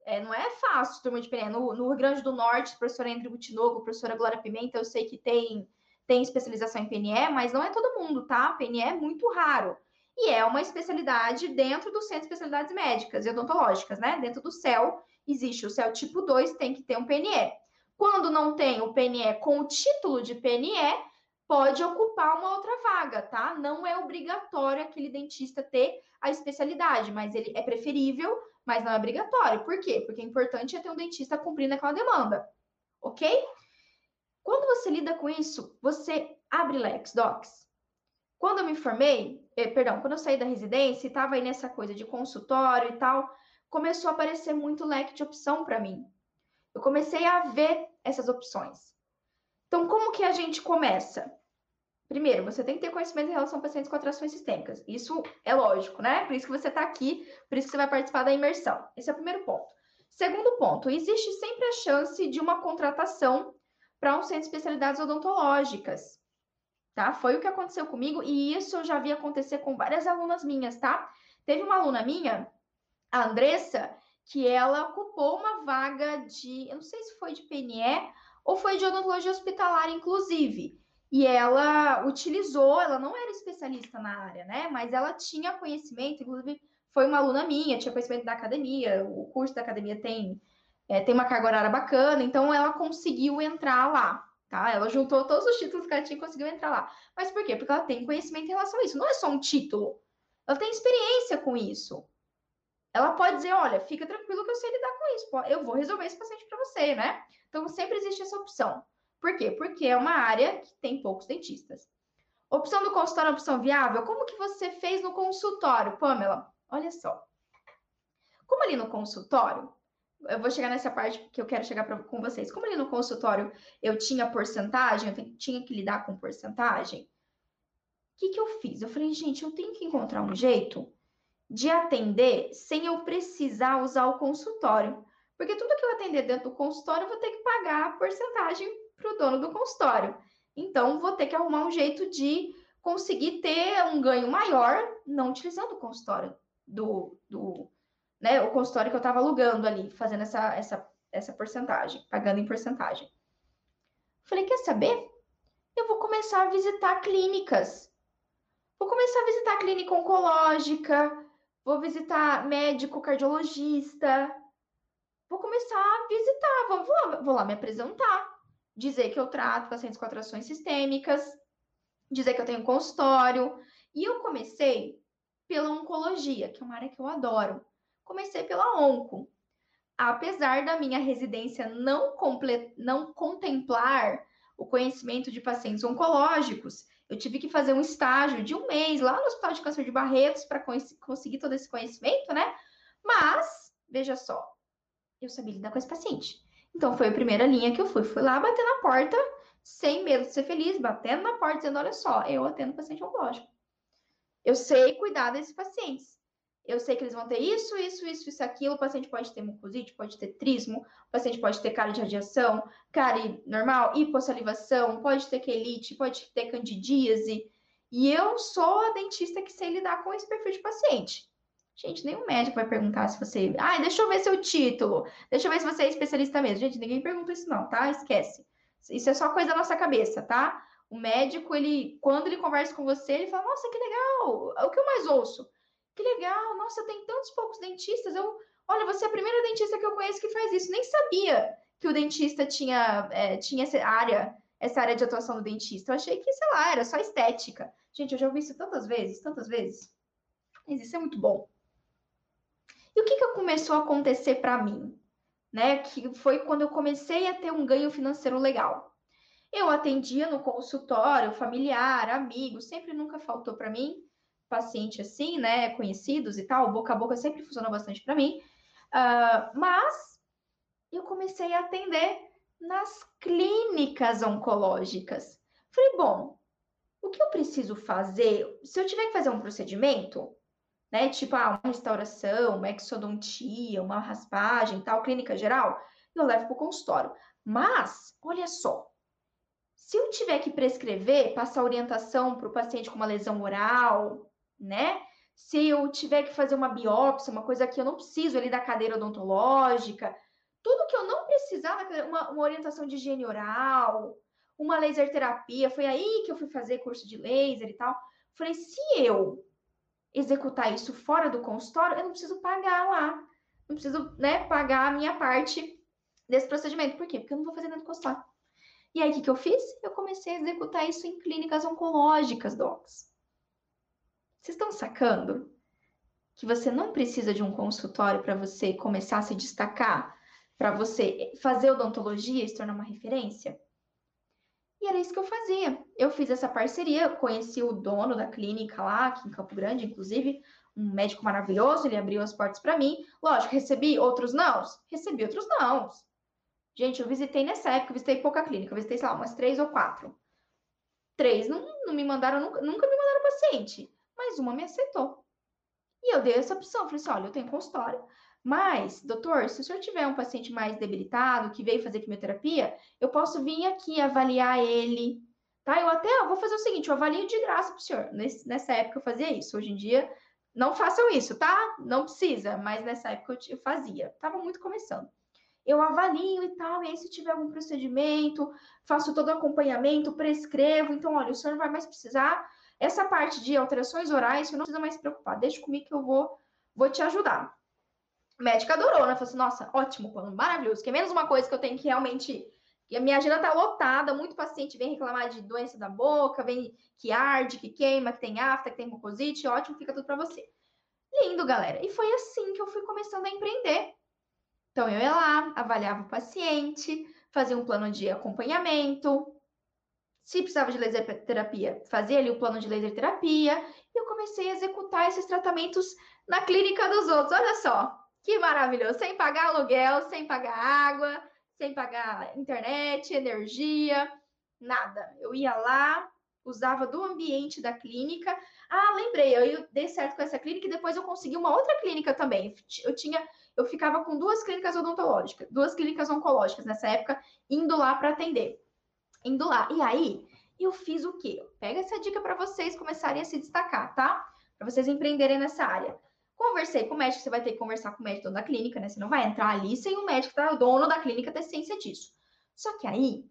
É, não é fácil, turma de PNE. No, no Rio Grande do Norte, professora André Butinogo, professora Glória Pimenta, eu sei que tem, tem especialização em PNE, mas não é todo mundo, tá? PNE é muito raro. E é uma especialidade dentro do Centro de Especialidades Médicas e Odontológicas, né? Dentro do CEL, existe o CEL tipo 2, tem que ter um PNE. Quando não tem o PNE com o título de PNE, pode ocupar uma outra vaga, tá? Não é obrigatório aquele dentista ter a especialidade, mas ele é preferível, mas não é obrigatório. Por quê? Porque é importante é ter um dentista cumprindo aquela demanda, ok? Quando você lida com isso, você abre Lex Docs. Quando eu me formei, eh, perdão, quando eu saí da residência e estava aí nessa coisa de consultório e tal, começou a aparecer muito leque de opção para mim. Eu comecei a ver essas opções. Então, como que a gente começa? Primeiro, você tem que ter conhecimento em relação a pacientes com atrações sistêmicas. Isso é lógico, né? Por isso que você está aqui, por isso que você vai participar da imersão. Esse é o primeiro ponto. Segundo ponto, existe sempre a chance de uma contratação para um centro de especialidades odontológicas. Tá? Foi o que aconteceu comigo e isso eu já vi acontecer com várias alunas minhas, tá? Teve uma aluna minha, a Andressa, que ela ocupou uma vaga de, eu não sei se foi de PNE ou foi de odontologia hospitalar, inclusive e ela utilizou, ela não era especialista na área, né? Mas ela tinha conhecimento, inclusive foi uma aluna minha, tinha conhecimento da academia, o curso da academia tem, é, tem uma carga horária bacana, então ela conseguiu entrar lá, tá? Ela juntou todos os títulos que ela tinha e conseguiu entrar lá. Mas por quê? Porque ela tem conhecimento em relação a isso. Não é só um título. Ela tem experiência com isso. Ela pode dizer, olha, fica tranquilo que eu sei lidar com isso. Eu vou resolver esse paciente para você, né? Então sempre existe essa opção. Por quê? Porque é uma área que tem poucos dentistas. Opção do consultório é opção viável? Como que você fez no consultório, Pamela? Olha só. Como ali no consultório, eu vou chegar nessa parte que eu quero chegar pra, com vocês. Como ali no consultório eu tinha porcentagem, eu tinha que lidar com porcentagem, o que, que eu fiz? Eu falei, gente, eu tenho que encontrar um jeito de atender sem eu precisar usar o consultório. Porque tudo que eu atender dentro do consultório, eu vou ter que pagar a porcentagem para o dono do consultório. Então, vou ter que arrumar um jeito de conseguir ter um ganho maior não utilizando o consultório do, do né, o consultório que eu estava alugando ali, fazendo essa, essa, essa porcentagem, pagando em porcentagem. Falei, quer saber? Eu vou começar a visitar clínicas. Vou começar a visitar clínica oncológica, vou visitar médico cardiologista, vou começar a visitar, vou, vou, lá, vou lá me apresentar dizer que eu trato pacientes com atrações sistêmicas, dizer que eu tenho consultório. E eu comecei pela oncologia, que é uma área que eu adoro. Comecei pela onco. Apesar da minha residência não, comple... não contemplar o conhecimento de pacientes oncológicos, eu tive que fazer um estágio de um mês lá no Hospital de Câncer de Barretos para conseguir todo esse conhecimento, né? Mas, veja só, eu sabia lidar com esse paciente. Então foi a primeira linha que eu fui. Fui lá bater na porta, sem medo de ser feliz, batendo na porta, dizendo: olha só, eu atendo paciente oncológico. Eu sei cuidar desses pacientes. Eu sei que eles vão ter isso, isso, isso, isso, aquilo. O paciente pode ter mucosite, pode ter trismo, o paciente pode ter cárie de radiação, cárie normal, hipossalivação, pode ter quelite, pode ter candidíase. E eu sou a dentista que sei lidar com esse perfil de paciente. Gente, nenhum médico vai perguntar se você. Ah, deixa eu ver seu título. Deixa eu ver se você é especialista mesmo. Gente, ninguém pergunta isso, não, tá? Esquece. Isso é só coisa da nossa cabeça, tá? O médico, ele, quando ele conversa com você, ele fala: Nossa, que legal! O que eu mais ouço? Que legal! Nossa, tem tantos poucos dentistas. Eu, olha, você é a primeira dentista que eu conheço que faz isso. Nem sabia que o dentista tinha, é, tinha essa área, essa área de atuação do dentista. Eu achei que, sei lá, era só estética. Gente, eu já ouvi isso tantas vezes, tantas vezes. Mas isso é muito bom. E o que, que começou a acontecer para mim? Né? Que foi quando eu comecei a ter um ganho financeiro legal. Eu atendia no consultório, familiar, amigo, sempre nunca faltou para mim paciente assim, né? Conhecidos e tal, boca a boca sempre funcionou bastante para mim. Uh, mas eu comecei a atender nas clínicas oncológicas. Falei, bom, o que eu preciso fazer? Se eu tiver que fazer um procedimento, né? Tipo, ah, uma restauração, uma exodontia, uma raspagem, tal, clínica geral, eu levo para o consultório. Mas, olha só, se eu tiver que prescrever, passar orientação para o paciente com uma lesão oral, né? Se eu tiver que fazer uma biópsia, uma coisa que eu não preciso ali da cadeira odontológica, tudo que eu não precisava, uma, uma orientação de higiene oral, uma laser terapia, foi aí que eu fui fazer curso de laser e tal. Falei, se eu executar isso fora do consultório, eu não preciso pagar lá. Não preciso, né, pagar a minha parte desse procedimento. Por quê? Porque eu não vou fazer dentro do consultório. E aí, o que, que eu fiz? Eu comecei a executar isso em clínicas oncológicas, docs. Vocês estão sacando? Que você não precisa de um consultório para você começar a se destacar, para você fazer odontologia e se tornar uma referência? E era isso que eu fazia. Eu fiz essa parceria, conheci o dono da clínica lá, aqui em Campo Grande, inclusive, um médico maravilhoso, ele abriu as portas para mim. Lógico, recebi outros não, recebi outros não. Gente, eu visitei nessa época, visitei pouca clínica, visitei, sei lá, umas três ou quatro. Três não, não me mandaram, nunca, nunca me mandaram paciente, mas uma me aceitou. E eu dei essa opção, falei assim, olha, eu tenho consultório, mas, doutor, se o senhor tiver um paciente mais debilitado, que veio fazer quimioterapia, eu posso vir aqui avaliar ele, tá? Eu até eu vou fazer o seguinte, eu avalio de graça para o senhor. Nesse, nessa época eu fazia isso. Hoje em dia, não façam isso, tá? Não precisa, mas nessa época eu, eu fazia. Tava muito começando. Eu avalio e tal, e aí se tiver algum procedimento, faço todo o acompanhamento, prescrevo. Então, olha, o senhor não vai mais precisar. Essa parte de alterações orais, você não precisa mais se preocupar. Deixa comigo que eu vou, vou te ajudar médica adorou, né? Falou assim, nossa, ótimo, maravilhoso. Que é menos uma coisa que eu tenho que realmente E a minha agenda tá lotada, muito paciente vem reclamar de doença da boca, vem que arde, que queima, que tem afta, que tem mucosite, ótimo, fica tudo para você. Lindo, galera. E foi assim que eu fui começando a empreender. Então eu ia lá, avaliava o paciente, fazia um plano de acompanhamento. Se precisava de laser terapia, fazia ali o plano de laser terapia e eu comecei a executar esses tratamentos na clínica dos outros. Olha só, que maravilhoso, sem pagar aluguel, sem pagar água, sem pagar internet, energia, nada. Eu ia lá, usava do ambiente da clínica. Ah, lembrei, eu dei certo com essa clínica e depois eu consegui uma outra clínica também. Eu tinha, eu ficava com duas clínicas odontológicas, duas clínicas oncológicas nessa época, indo lá para atender. Indo lá. E aí, eu fiz o quê? Pega essa dica para vocês começarem a se destacar, tá? Para vocês empreenderem nessa área. Conversei com o médico, você vai ter que conversar com o médico da clínica, né? Você não vai entrar ali sem o médico, tá? O dono da clínica ter ciência disso. Só que aí,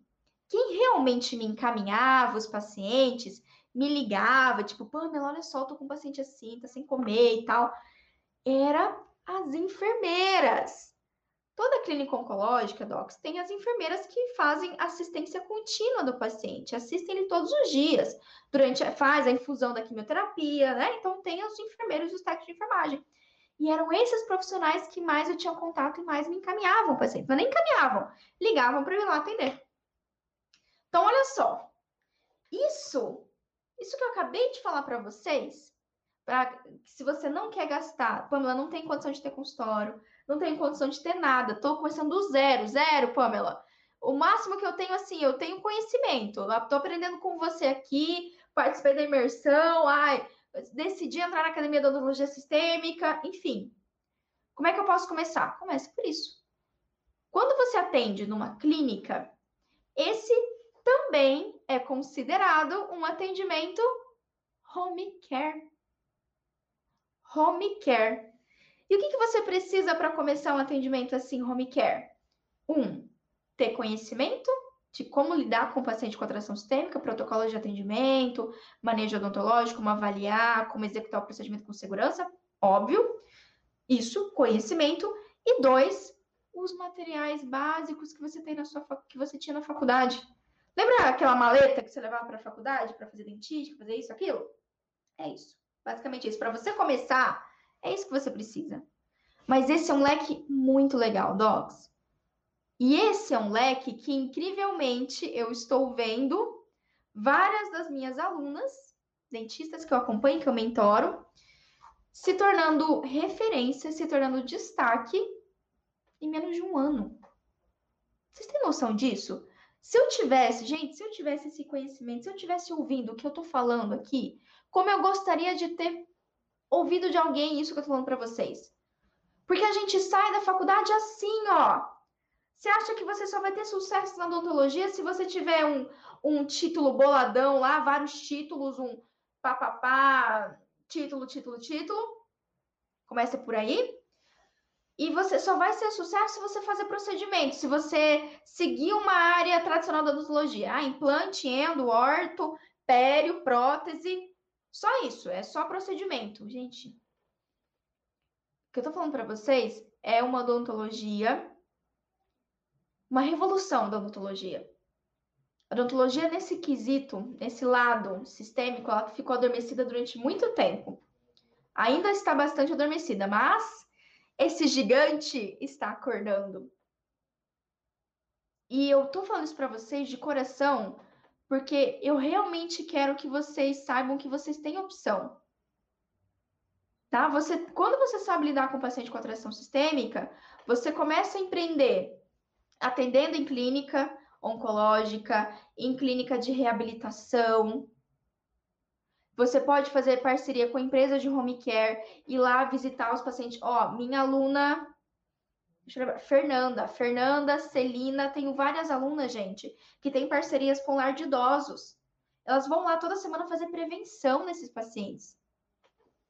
quem realmente me encaminhava, os pacientes, me ligava, tipo, Pamela, olha só, tô com um paciente assim, tá sem comer e tal, era as enfermeiras. Toda clínica oncológica, docs, tem as enfermeiras que fazem assistência contínua do paciente, assistem ele todos os dias, durante faz a infusão da quimioterapia, né? Então tem os enfermeiros e os técnicos de enfermagem. E eram esses profissionais que mais eu tinha contato e mais me encaminhavam o paciente. Não nem encaminhavam, ligavam para eu ir lá atender. Então, olha só. Isso, isso que eu acabei de falar para vocês, para se você não quer gastar, Pamela não tem condição de ter consultório, não tenho condição de ter nada, estou começando do zero, zero, Pamela. O máximo que eu tenho, assim, eu tenho conhecimento, estou aprendendo com você aqui, participei da imersão, ai, decidi entrar na academia de odontologia sistêmica, enfim. Como é que eu posso começar? Comece por isso. Quando você atende numa clínica, esse também é considerado um atendimento home care. Home care. E o que, que você precisa para começar um atendimento assim, home care? Um, ter conhecimento de como lidar com o paciente com atração sistêmica, protocolos de atendimento, manejo odontológico, como avaliar, como executar o procedimento com segurança, óbvio. Isso, conhecimento. E dois, os materiais básicos que você tem na sua que você tinha na faculdade. Lembra aquela maleta que você levava para a faculdade para fazer dentista, fazer isso, aquilo? É isso. Basicamente isso. Para você começar é isso que você precisa. Mas esse é um leque muito legal, Docs. E esse é um leque que, incrivelmente, eu estou vendo várias das minhas alunas, dentistas que eu acompanho, que eu mentoro, se tornando referência, se tornando destaque em menos de um ano. Vocês têm noção disso? Se eu tivesse, gente, se eu tivesse esse conhecimento, se eu tivesse ouvindo o que eu tô falando aqui, como eu gostaria de ter ouvido de alguém isso que eu tô falando para vocês. Porque a gente sai da faculdade assim, ó. Você acha que você só vai ter sucesso na odontologia se você tiver um, um título boladão lá, vários títulos, um papapá, título, título, título? Começa por aí. E você só vai ser sucesso se você fazer procedimento, se você seguir uma área tradicional da odontologia. Ah, implante, endo, orto, pério, prótese. Só isso, é só procedimento, gente. O que eu tô falando para vocês é uma odontologia, uma revolução da odontologia. A odontologia, nesse quesito, nesse lado sistêmico, ela ficou adormecida durante muito tempo. Ainda está bastante adormecida, mas esse gigante está acordando. E eu tô falando isso para vocês de coração, porque eu realmente quero que vocês saibam que vocês têm opção. Tá? Você, quando você sabe lidar com o paciente com atração sistêmica, você começa a empreender atendendo em clínica oncológica, em clínica de reabilitação. Você pode fazer parceria com empresas de home care, ir lá visitar os pacientes. Ó, oh, minha aluna Fernanda, Fernanda, Celina, tenho várias alunas, gente, que têm parcerias com lar de idosos. Elas vão lá toda semana fazer prevenção nesses pacientes.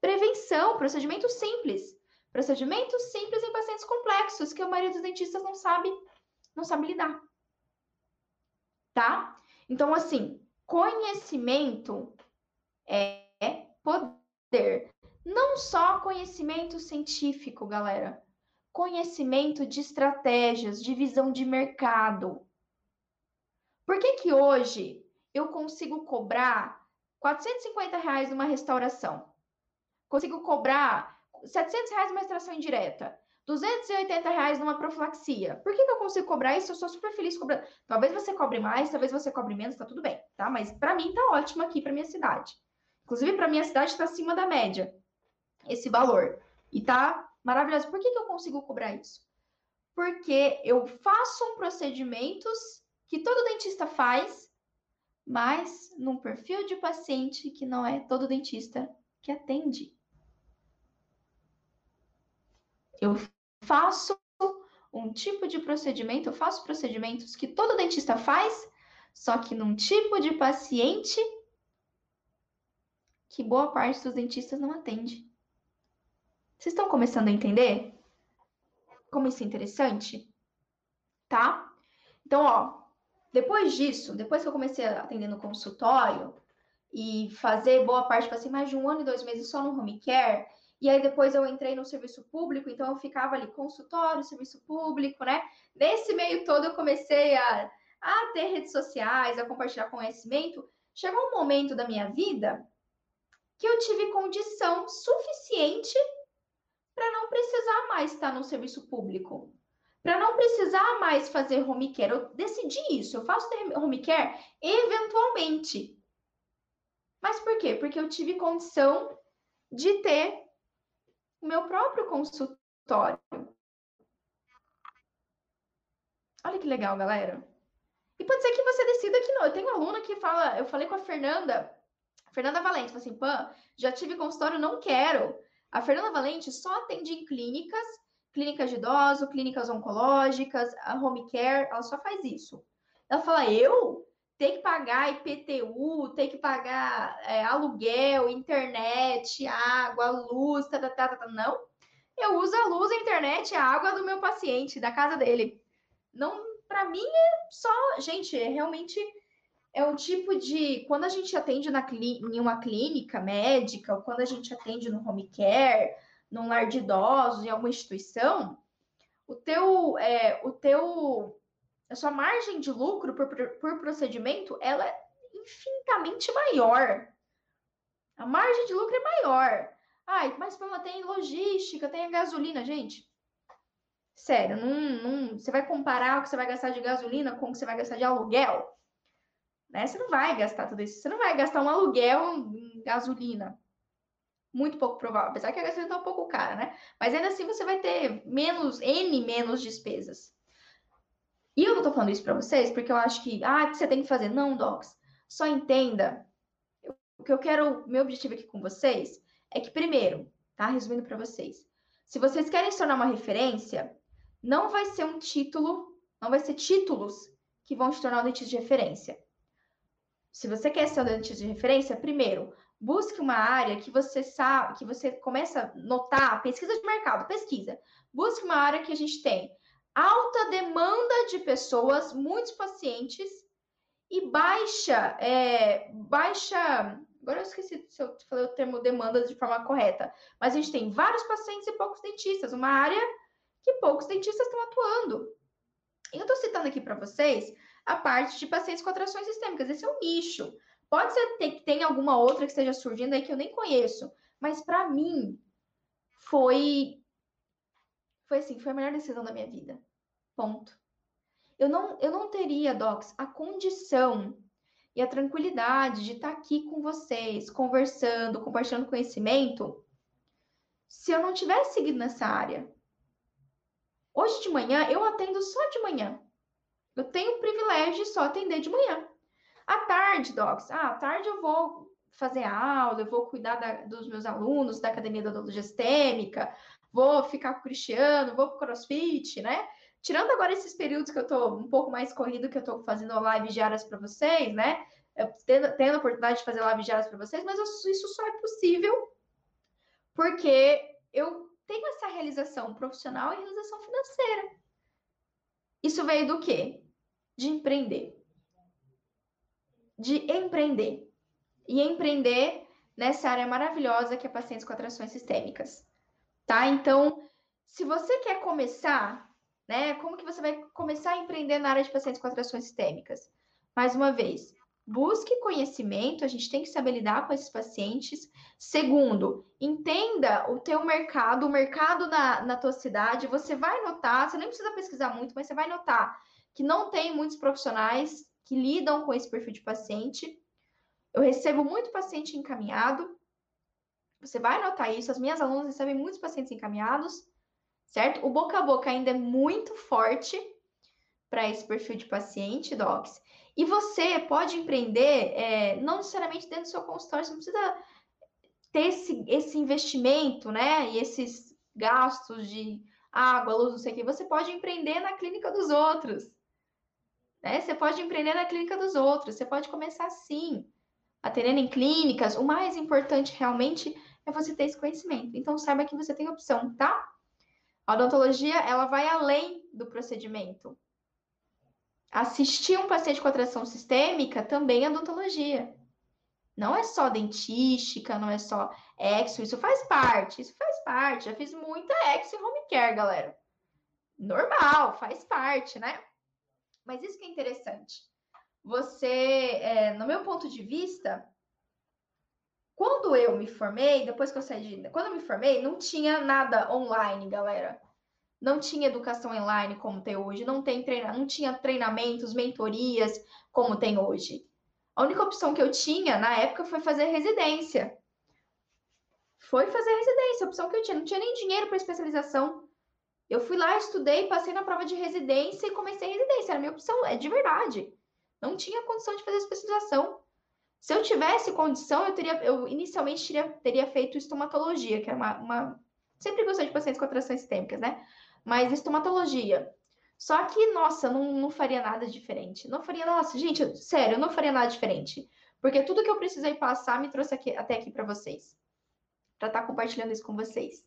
Prevenção, procedimento simples. Procedimentos simples em pacientes complexos, que a maioria dos dentistas não sabe, não sabe lidar. Tá? Então, assim, conhecimento é poder. Não só conhecimento científico, galera conhecimento de estratégias, de visão de mercado. Por que que hoje eu consigo cobrar 450 reais numa restauração? Consigo cobrar 700 reais numa restauração indireta? 280 reais numa profilaxia. Por que, que eu consigo cobrar isso? Eu sou super feliz cobrando. Talvez você cobre mais, talvez você cobre menos, tá tudo bem, tá? Mas para mim tá ótimo aqui para minha cidade. Inclusive para minha cidade está acima da média esse valor. E tá maravilhoso. Por que, que eu consigo cobrar isso? Porque eu faço um procedimentos que todo dentista faz, mas num perfil de paciente que não é todo dentista que atende. Eu faço um tipo de procedimento, eu faço procedimentos que todo dentista faz, só que num tipo de paciente que boa parte dos dentistas não atende. Vocês estão começando a entender como isso é interessante? Tá? Então, ó, depois disso, depois que eu comecei a atender no consultório e fazer boa parte, passei mais de um ano e dois meses só no home care, e aí depois eu entrei no serviço público, então eu ficava ali consultório, serviço público, né? Nesse meio todo eu comecei a, a ter redes sociais, a compartilhar conhecimento. Chegou um momento da minha vida que eu tive condição suficiente para não precisar mais estar no serviço público. Para não precisar mais fazer home care. Eu decidi isso. Eu faço home care eventualmente. Mas por quê? Porque eu tive condição de ter o meu próprio consultório. Olha que legal, galera. E pode ser que você decida que não. Eu tenho uma aluna que fala, eu falei com a Fernanda, Fernanda Valente, falou assim, Pã, já tive consultório, não quero. A Fernanda Valente só atende em clínicas, clínicas de idoso, clínicas oncológicas, a home care, ela só faz isso. Ela fala, eu? Tem que pagar IPTU, tem que pagar é, aluguel, internet, água, luz, tá, tá, tá, tá, não. Eu uso a luz, a internet, a água do meu paciente, da casa dele. Não, para mim é só, gente, é realmente é um tipo de quando a gente atende na em uma clínica médica ou quando a gente atende no home care, num lar de idosos, em alguma instituição, o teu é, o teu a sua margem de lucro por, por procedimento ela é infinitamente maior. A margem de lucro é maior. Ai, mas Pamela, tem logística, tem gasolina, gente. Sério, não, não, você vai comparar o que você vai gastar de gasolina com o que você vai gastar de aluguel? Né? Você não vai gastar tudo isso. Você não vai gastar um aluguel em gasolina. Muito pouco provável. Apesar que a gasolina está um pouco cara, né? Mas ainda assim você vai ter menos, N menos despesas. E eu não tô falando isso para vocês porque eu acho que, ah, que você tem que fazer. Não, Docs. Só entenda. o que eu quero, meu objetivo aqui com vocês é que, primeiro, tá? Resumindo para vocês. Se vocês querem se tornar uma referência, não vai ser um título, não vai ser títulos que vão te tornar um dentista de referência. Se você quer ser um dentista de referência, primeiro, busque uma área que você sabe, que você começa a notar, pesquisa de mercado, pesquisa. Busque uma área que a gente tem alta demanda de pessoas, muitos pacientes e baixa, é, baixa. Agora eu esqueci se eu falei o termo demanda de forma correta, mas a gente tem vários pacientes e poucos dentistas, uma área que poucos dentistas estão atuando. Eu estou citando aqui para vocês a parte de pacientes com atrações sistêmicas. Esse é um nicho. Pode ser que tenha alguma outra que esteja surgindo aí que eu nem conheço, mas para mim foi foi assim, foi a melhor decisão da minha vida. Ponto. Eu não, eu não teria, Docs, a condição e a tranquilidade de estar aqui com vocês, conversando, compartilhando conhecimento, se eu não tivesse seguido nessa área. Hoje de manhã, eu atendo só de manhã. Eu tenho o privilégio de só atender de manhã. À tarde, Docs, ah, à tarde eu vou fazer aula, eu vou cuidar da, dos meus alunos da Academia da Odontologia Sistêmica, vou ficar com o Cristiano, vou para o CrossFit, né? Tirando agora esses períodos que eu estou um pouco mais corrido, que eu estou fazendo live diárias para vocês, né? Eu tendo, tendo a oportunidade de fazer live diárias para vocês, mas isso só é possível porque eu tenho essa realização profissional e realização financeira. Isso veio do quê? De empreender. De empreender. E empreender nessa área maravilhosa que é pacientes com atrações sistêmicas tá? Então, se você quer começar, né, como que você vai começar a empreender na área de pacientes com atrações sistêmicas? mais uma vez, busque conhecimento, a gente tem que saber lidar com esses pacientes. Segundo, entenda o teu mercado, o mercado na, na tua cidade, você vai notar, você nem precisa pesquisar muito, mas você vai notar que não tem muitos profissionais que lidam com esse perfil de paciente. Eu recebo muito paciente encaminhado, você vai notar isso, as minhas alunas recebem muitos pacientes encaminhados, certo? O boca a boca ainda é muito forte para esse perfil de paciente, docs. E você pode empreender, é, não necessariamente dentro do seu consultório, você não precisa ter esse, esse investimento, né? E esses gastos de água, luz, não sei o que. Você pode empreender na clínica dos outros. Né? Você pode empreender na clínica dos outros. Você pode começar assim, atendendo em clínicas. O mais importante realmente é você ter esse conhecimento. Então, saiba que você tem opção, tá? A odontologia, ela vai além do procedimento. Assistir um paciente com atração sistêmica também é odontologia. Não é só dentística, não é só exo, isso faz parte, isso faz parte. Já fiz muita exo e home care, galera. Normal, faz parte, né? Mas isso que é interessante. Você, é, no meu ponto de vista, quando eu me formei, depois que eu saí de. Quando eu me formei, não tinha nada online, galera não tinha educação online como tem hoje, não, tem treina, não tinha treinamentos, mentorias como tem hoje. A única opção que eu tinha na época foi fazer residência. Foi fazer residência, a opção que eu tinha. Não tinha nem dinheiro para especialização. Eu fui lá, estudei, passei na prova de residência e comecei a residência. Era a minha opção, é de verdade. Não tinha condição de fazer especialização. Se eu tivesse condição, eu teria, eu inicialmente teria, teria feito estomatologia, que era uma, uma... Sempre gostei de pacientes com atrações sistêmicas, né? Mas estomatologia. Só que, nossa, não, não faria nada diferente. Não faria, nossa, gente, sério, eu não faria nada diferente. Porque tudo que eu precisei passar me trouxe aqui, até aqui para vocês. Para estar tá compartilhando isso com vocês.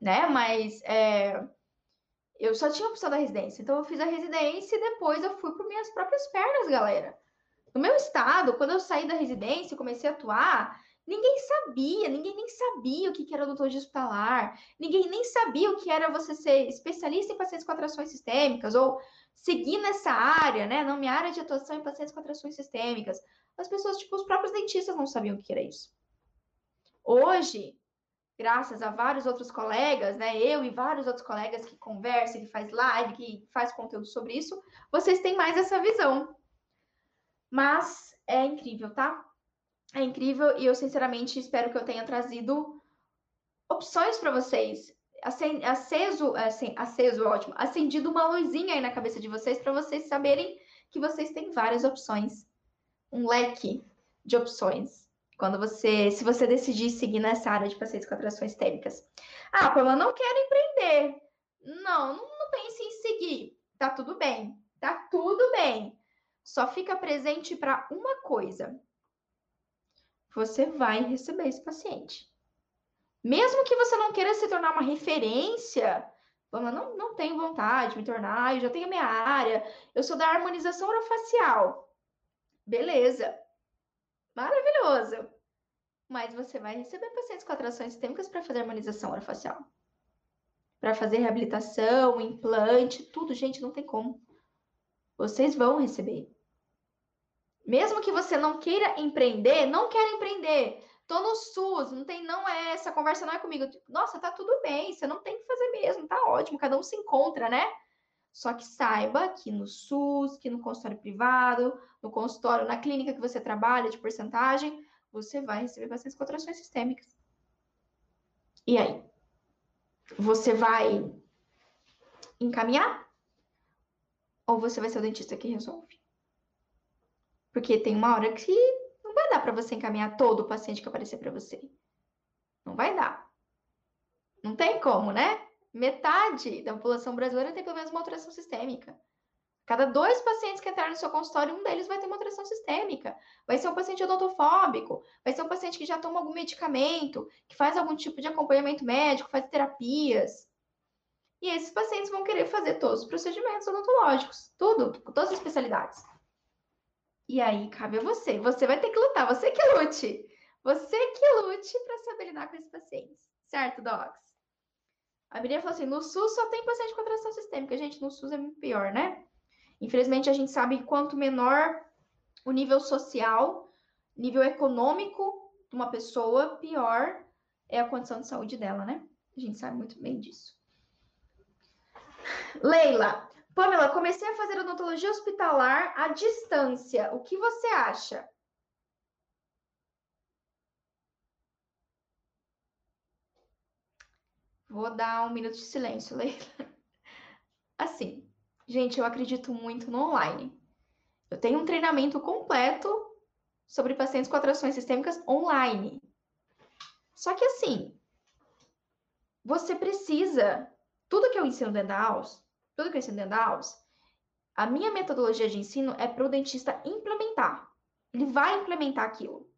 Né? Mas é, eu só tinha a opção da residência. Então eu fiz a residência e depois eu fui por minhas próprias pernas, galera. No meu estado, quando eu saí da residência e comecei a atuar, Ninguém sabia, ninguém nem sabia o que era odontologia hospitalar, ninguém nem sabia o que era você ser especialista em pacientes com atrações sistêmicas ou seguir nessa área, né? Não, minha área de atuação em pacientes com atrações sistêmicas. As pessoas, tipo, os próprios dentistas não sabiam o que era isso. Hoje, graças a vários outros colegas, né? Eu e vários outros colegas que conversam, que faz live, que faz conteúdo sobre isso, vocês têm mais essa visão. Mas é incrível, tá? É incrível e eu sinceramente espero que eu tenha trazido opções para vocês. Aceso, assim, aceso, ótimo, acendido uma luzinha aí na cabeça de vocês para vocês saberem que vocês têm várias opções, um leque de opções. Quando você, se você decidir seguir nessa área de pacientes com atrações térmicas. Ah, Pamela, não quero empreender. Não, não pense em seguir. Tá tudo bem. Tá tudo bem. Só fica presente para uma coisa você vai receber esse paciente. Mesmo que você não queira se tornar uma referência, Vamos, não, não tenho vontade de me tornar, eu já tenho minha área, eu sou da harmonização orofacial. Beleza, maravilhoso. Mas você vai receber pacientes com atrações sistêmicas para fazer harmonização orofacial. Para fazer reabilitação, implante, tudo, gente, não tem como. Vocês vão receber. Mesmo que você não queira empreender, não quero empreender. Tô no SUS, não tem, não é essa conversa não é comigo. Nossa, tá tudo bem, você não tem que fazer mesmo, tá ótimo, cada um se encontra, né? Só que saiba que no SUS, que no consultório privado, no consultório, na clínica que você trabalha de porcentagem, você vai receber pacientes com atrações sistêmicas. E aí? Você vai encaminhar? Ou você vai ser o dentista que resolve? Porque tem uma hora que não vai dar para você encaminhar todo o paciente que aparecer para você. Não vai dar. Não tem como, né? Metade da população brasileira tem pelo menos uma alteração sistêmica. Cada dois pacientes que entrarem no seu consultório, um deles vai ter uma alteração sistêmica. Vai ser um paciente odontofóbico, vai ser um paciente que já toma algum medicamento, que faz algum tipo de acompanhamento médico, faz terapias. E esses pacientes vão querer fazer todos os procedimentos odontológicos, tudo, todas as especialidades. E aí cabe a você. Você vai ter que lutar, você que lute. Você que lute para saber lidar com esses pacientes. Certo, Docs? A Miriam falou assim: no SUS só tem paciente com atração sistêmica. Gente, no SUS é muito pior, né? Infelizmente, a gente sabe quanto menor o nível social, nível econômico de uma pessoa, pior é a condição de saúde dela, né? A gente sabe muito bem disso. Leila, Pamela, comecei a fazer odontologia hospitalar à distância. O que você acha? Vou dar um minuto de silêncio, Leila. *laughs* Assim, gente, eu acredito muito no online. Eu tenho um treinamento completo sobre pacientes com atrações sistêmicas online. Só que assim, você precisa, tudo que eu ensino dentro da aulas, tudo que eu ensino dentro da a minha metodologia de ensino é para o dentista implementar. Ele vai implementar aquilo.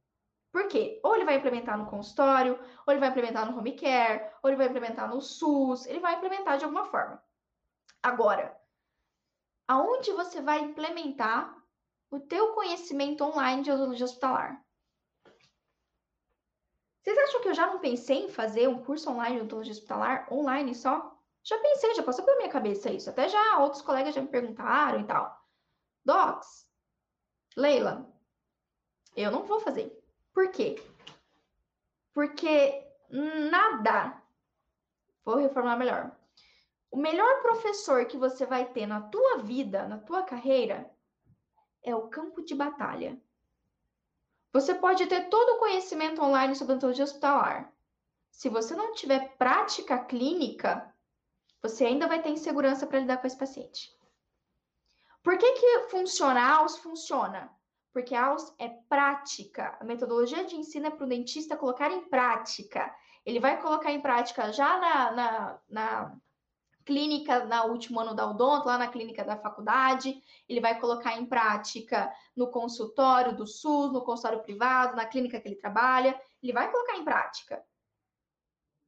Por quê? Ou ele vai implementar no consultório, ou ele vai implementar no home care, ou ele vai implementar no SUS, ele vai implementar de alguma forma. Agora, aonde você vai implementar o teu conhecimento online de odontologia hospitalar? Vocês acham que eu já não pensei em fazer um curso online de odontologia hospitalar online só? Já pensei, já passou pela minha cabeça isso. Até já outros colegas já me perguntaram e tal. Docs, Leila, eu não vou fazer. Por quê? Porque nada. Vou reformular melhor. O melhor professor que você vai ter na tua vida, na tua carreira, é o campo de batalha. Você pode ter todo o conhecimento online sobre odontologia hospitalar. Se você não tiver prática clínica, você ainda vai ter insegurança para lidar com esse paciente. Por que que funcional funciona? porque a AUS é prática. A metodologia de ensino é para o dentista colocar em prática. Ele vai colocar em prática já na, na, na clínica, no último ano da odonto, lá na clínica da faculdade, ele vai colocar em prática no consultório do SUS, no consultório privado, na clínica que ele trabalha, ele vai colocar em prática.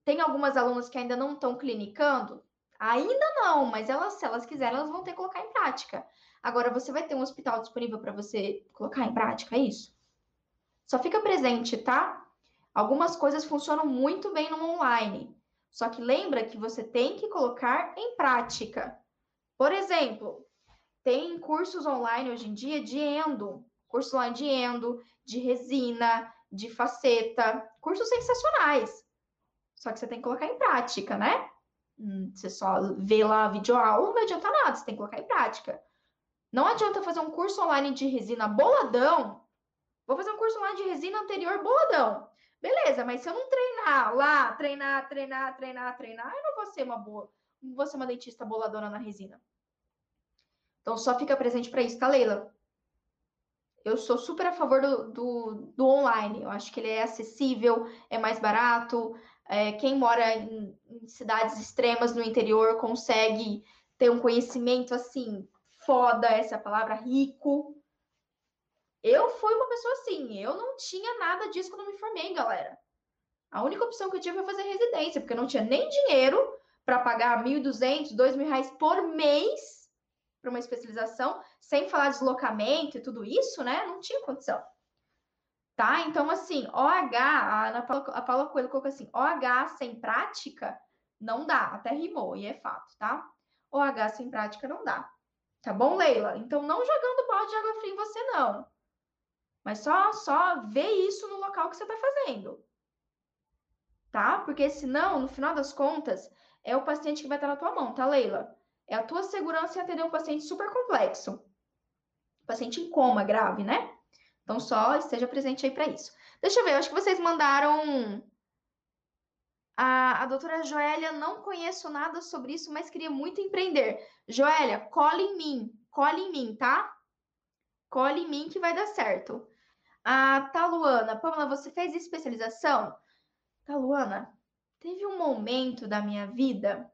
Tem algumas alunas que ainda não estão clinicando? Ainda não, mas elas, se elas quiserem, elas vão ter que colocar em prática. Agora, você vai ter um hospital disponível para você colocar em prática é isso? Só fica presente, tá? Algumas coisas funcionam muito bem no online. Só que lembra que você tem que colocar em prática. Por exemplo, tem cursos online hoje em dia de endo, curso online de endo, de resina, de faceta, cursos sensacionais. Só que você tem que colocar em prática, né? Hum, você só vê lá videoaula, não vai adiantar nada, você tem que colocar em prática. Não adianta fazer um curso online de resina boladão. Vou fazer um curso online de resina anterior boladão. Beleza, mas se eu não treinar lá, treinar, treinar, treinar, treinar, eu não vou ser uma boa, não vou ser uma dentista boladona na resina. Então só fica presente para isso, tá, Leila? Eu sou super a favor do, do, do, online. Eu acho que ele é acessível, é mais barato. É, quem mora em, em cidades extremas no interior consegue ter um conhecimento assim foda, essa palavra, rico. Eu fui uma pessoa assim, eu não tinha nada disso quando me formei, galera. A única opção que eu tinha foi fazer residência, porque eu não tinha nem dinheiro para pagar 1.200, 2.000 reais por mês para uma especialização, sem falar deslocamento e tudo isso, né? Não tinha condição. Tá? Então, assim, OH, a, Ana Paula, a Paula Coelho colocou assim, OH sem prática não dá, até rimou, e é fato, tá? OH sem prática não dá. Tá bom, Leila? Então, não jogando balde de água fria em você, não. Mas só, só vê isso no local que você está fazendo. Tá? Porque senão, no final das contas, é o paciente que vai estar na tua mão, tá, Leila? É a tua segurança em atender um paciente super complexo. Paciente em coma grave, né? Então, só esteja presente aí para isso. Deixa eu ver, eu acho que vocês mandaram a, a doutora Joélia, não conheço nada sobre isso, mas queria muito empreender. Joélia, cola em mim, cola em mim, tá? Cola em mim que vai dar certo. A Taluana, Pamela, você fez especialização? Taluana, teve um momento da minha vida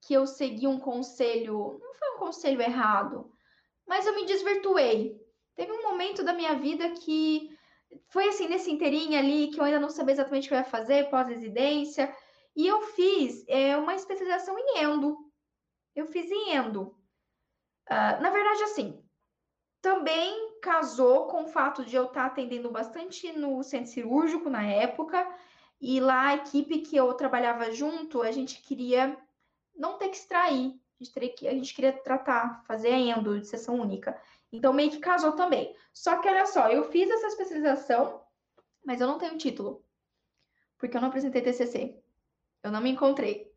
que eu segui um conselho, não foi um conselho errado, mas eu me desvirtuei. Teve um momento da minha vida que foi assim, nesse inteirinho ali, que eu ainda não sabia exatamente o que eu ia fazer, pós-residência, e eu fiz é, uma especialização em endo. Eu fiz em endo. Uh, na verdade, assim, também casou com o fato de eu estar atendendo bastante no centro cirúrgico na época, e lá a equipe que eu trabalhava junto, a gente queria não ter que extrair, a gente queria tratar, fazer a endo de sessão única. Então, meio que casou também. Só que, olha só, eu fiz essa especialização, mas eu não tenho título. Porque eu não apresentei TCC. Eu não me encontrei.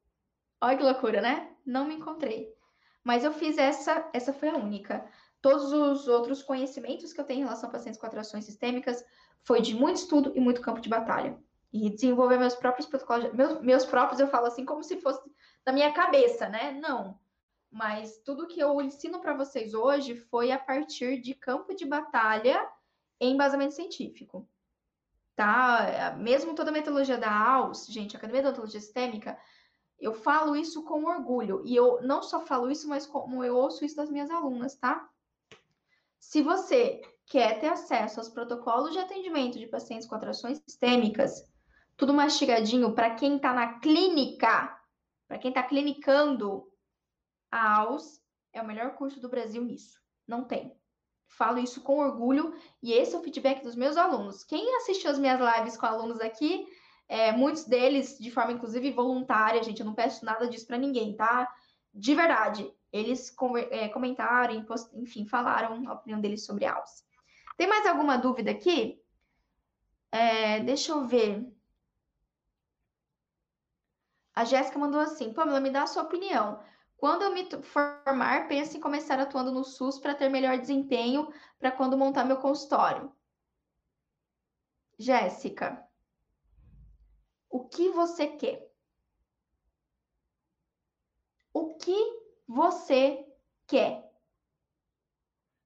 Olha que loucura, né? Não me encontrei. Mas eu fiz essa, essa foi a única. Todos os outros conhecimentos que eu tenho em relação a pacientes com atrações sistêmicas foi de muito estudo e muito campo de batalha. E desenvolver meus próprios protocolos, meus, meus próprios, eu falo assim, como se fosse da minha cabeça, né? Não. Mas tudo que eu ensino para vocês hoje foi a partir de campo de batalha em embasamento científico. Tá? Mesmo toda a metodologia da AUS, gente, Academia de Odontologia Sistêmica, eu falo isso com orgulho. E eu não só falo isso, mas como eu ouço isso das minhas alunas, tá? Se você quer ter acesso aos protocolos de atendimento de pacientes com atrações sistêmicas, tudo mastigadinho para quem está na clínica, para quem está clinicando, a AUS é o melhor curso do Brasil nisso. Não tem. Falo isso com orgulho e esse é o feedback dos meus alunos. Quem assistiu as minhas lives com alunos aqui, é, muitos deles de forma inclusive voluntária, gente, eu não peço nada disso para ninguém, tá? De verdade, eles é, comentaram, enfim, falaram a opinião deles sobre a AUS. Tem mais alguma dúvida aqui? É, deixa eu ver. A Jéssica mandou assim: Pamela, me dá a sua opinião. Quando eu me formar, penso em começar atuando no SUS para ter melhor desempenho para quando montar meu consultório. Jéssica, o que você quer? O que você quer?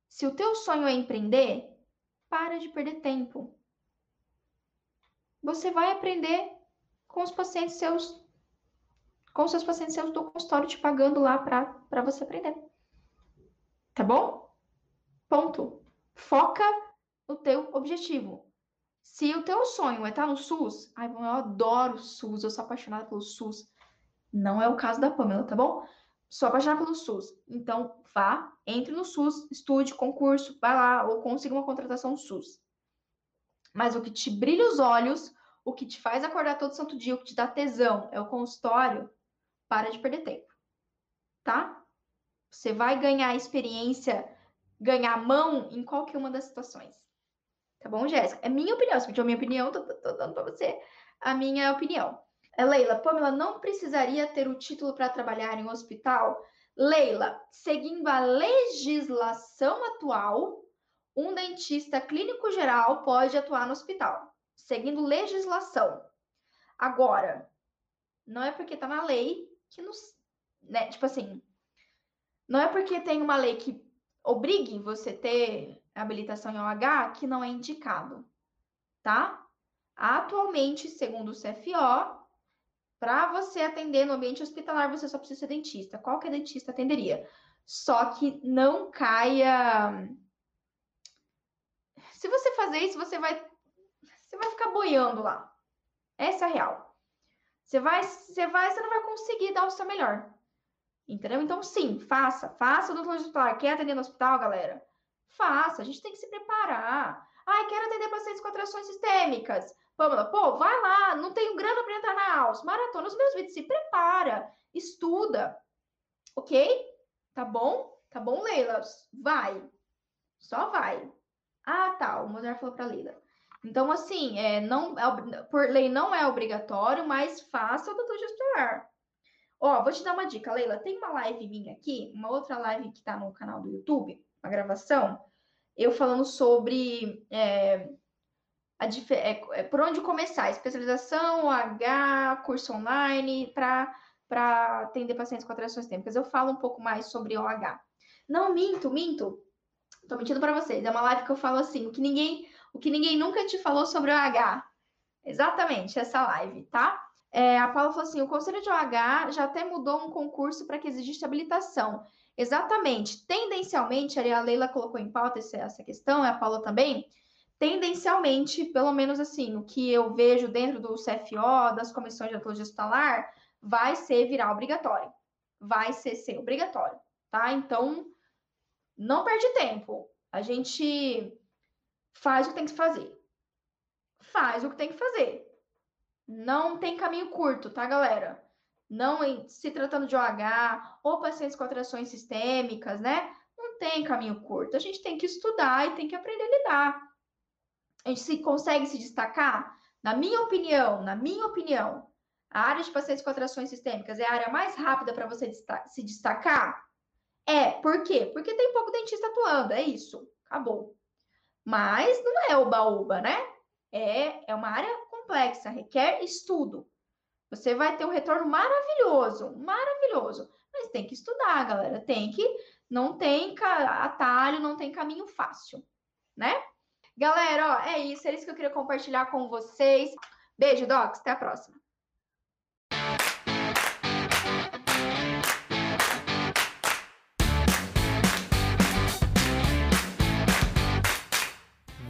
Se o teu sonho é empreender, para de perder tempo. Você vai aprender com os pacientes seus com seus pacientes seus do consultório te pagando lá para você aprender. Tá bom? Ponto. Foca no teu objetivo. Se o teu sonho é estar no SUS, ai, eu adoro o SUS, eu sou apaixonada pelo SUS. Não é o caso da Pamela, tá bom? Sou apaixonada pelo SUS. Então, vá, entre no SUS, estude, concurso, vai lá, ou consiga uma contratação SUS. Mas o que te brilha os olhos, o que te faz acordar todo santo dia, o que te dá tesão é o consultório, para de perder tempo, tá? Você vai ganhar experiência, ganhar mão em qualquer uma das situações. Tá bom, Jéssica? É minha opinião. Se pediu a minha opinião, tô, tô, dando para você a minha opinião. É, Leila, Pamela não precisaria ter o título para trabalhar em um hospital? Leila, seguindo a legislação atual, um dentista clínico geral pode atuar no hospital, seguindo legislação. Agora, não é porque está na lei que nos. Né, tipo assim, não é porque tem uma lei que obrigue você ter habilitação em OH que não é indicado, tá? Atualmente, segundo o CFO, para você atender no ambiente hospitalar, você só precisa ser dentista. Qualquer dentista atenderia. Só que não caia. Se você fazer isso, você vai, você vai ficar boiando lá. Essa é a real. Você vai, você vai, você não vai conseguir dar o seu melhor. Entendeu? Então, sim, faça. Faça odontologia hospitalar. Quer atender no hospital, galera? Faça. A gente tem que se preparar. Ai, quero atender pacientes com atrações sistêmicas. Pamela, pô, vai lá. Não tenho grana para entrar na AUS. Maratona os meus vídeos. Se prepara. Estuda. Ok? Tá bom? Tá bom, Leila? Vai. Só vai. Ah, tá. O Mozart falou para Leila. Então, assim, é, não, é, por lei não é obrigatório, mas faça o doutor gestuar. Ó, vou te dar uma dica, Leila. Tem uma live minha aqui, uma outra live que tá no canal do YouTube, uma gravação, eu falando sobre é, a, é, é, por onde começar, especialização, H, curso online, para atender pacientes com atrações têmpicas. Eu falo um pouco mais sobre OH. Não, minto, minto. Tô mentindo para vocês. É uma live que eu falo assim, que ninguém o que ninguém nunca te falou sobre o OH. Exatamente, essa live, tá? É, a Paula falou assim: o Conselho de OH já até mudou um concurso para que exista habilitação. Exatamente. Tendencialmente, ali a Leila colocou em pauta essa questão, a Paula também. Tendencialmente, pelo menos assim, o que eu vejo dentro do CFO, das comissões de odontologia hospitalar, vai ser virar obrigatório. Vai ser ser obrigatório, tá? Então, não perde tempo. A gente faz o que tem que fazer. Faz o que tem que fazer. Não tem caminho curto, tá, galera? não se tratando de OH ou pacientes com atrações sistêmicas, né? Não tem caminho curto. A gente tem que estudar e tem que aprender a lidar. A gente se, consegue se destacar? Na minha opinião, na minha opinião, a área de pacientes com atrações sistêmicas é a área mais rápida para você se destacar? É, por quê? Porque tem pouco dentista atuando, é isso, acabou. Mas não é oba-oba, né? É, é uma área complexa, requer estudo. Você vai ter um retorno maravilhoso, maravilhoso. Mas tem que estudar, galera. Tem que. Não tem atalho, não tem caminho fácil, né? Galera, ó, é isso. É isso que eu queria compartilhar com vocês. Beijo, Docs. Até a próxima.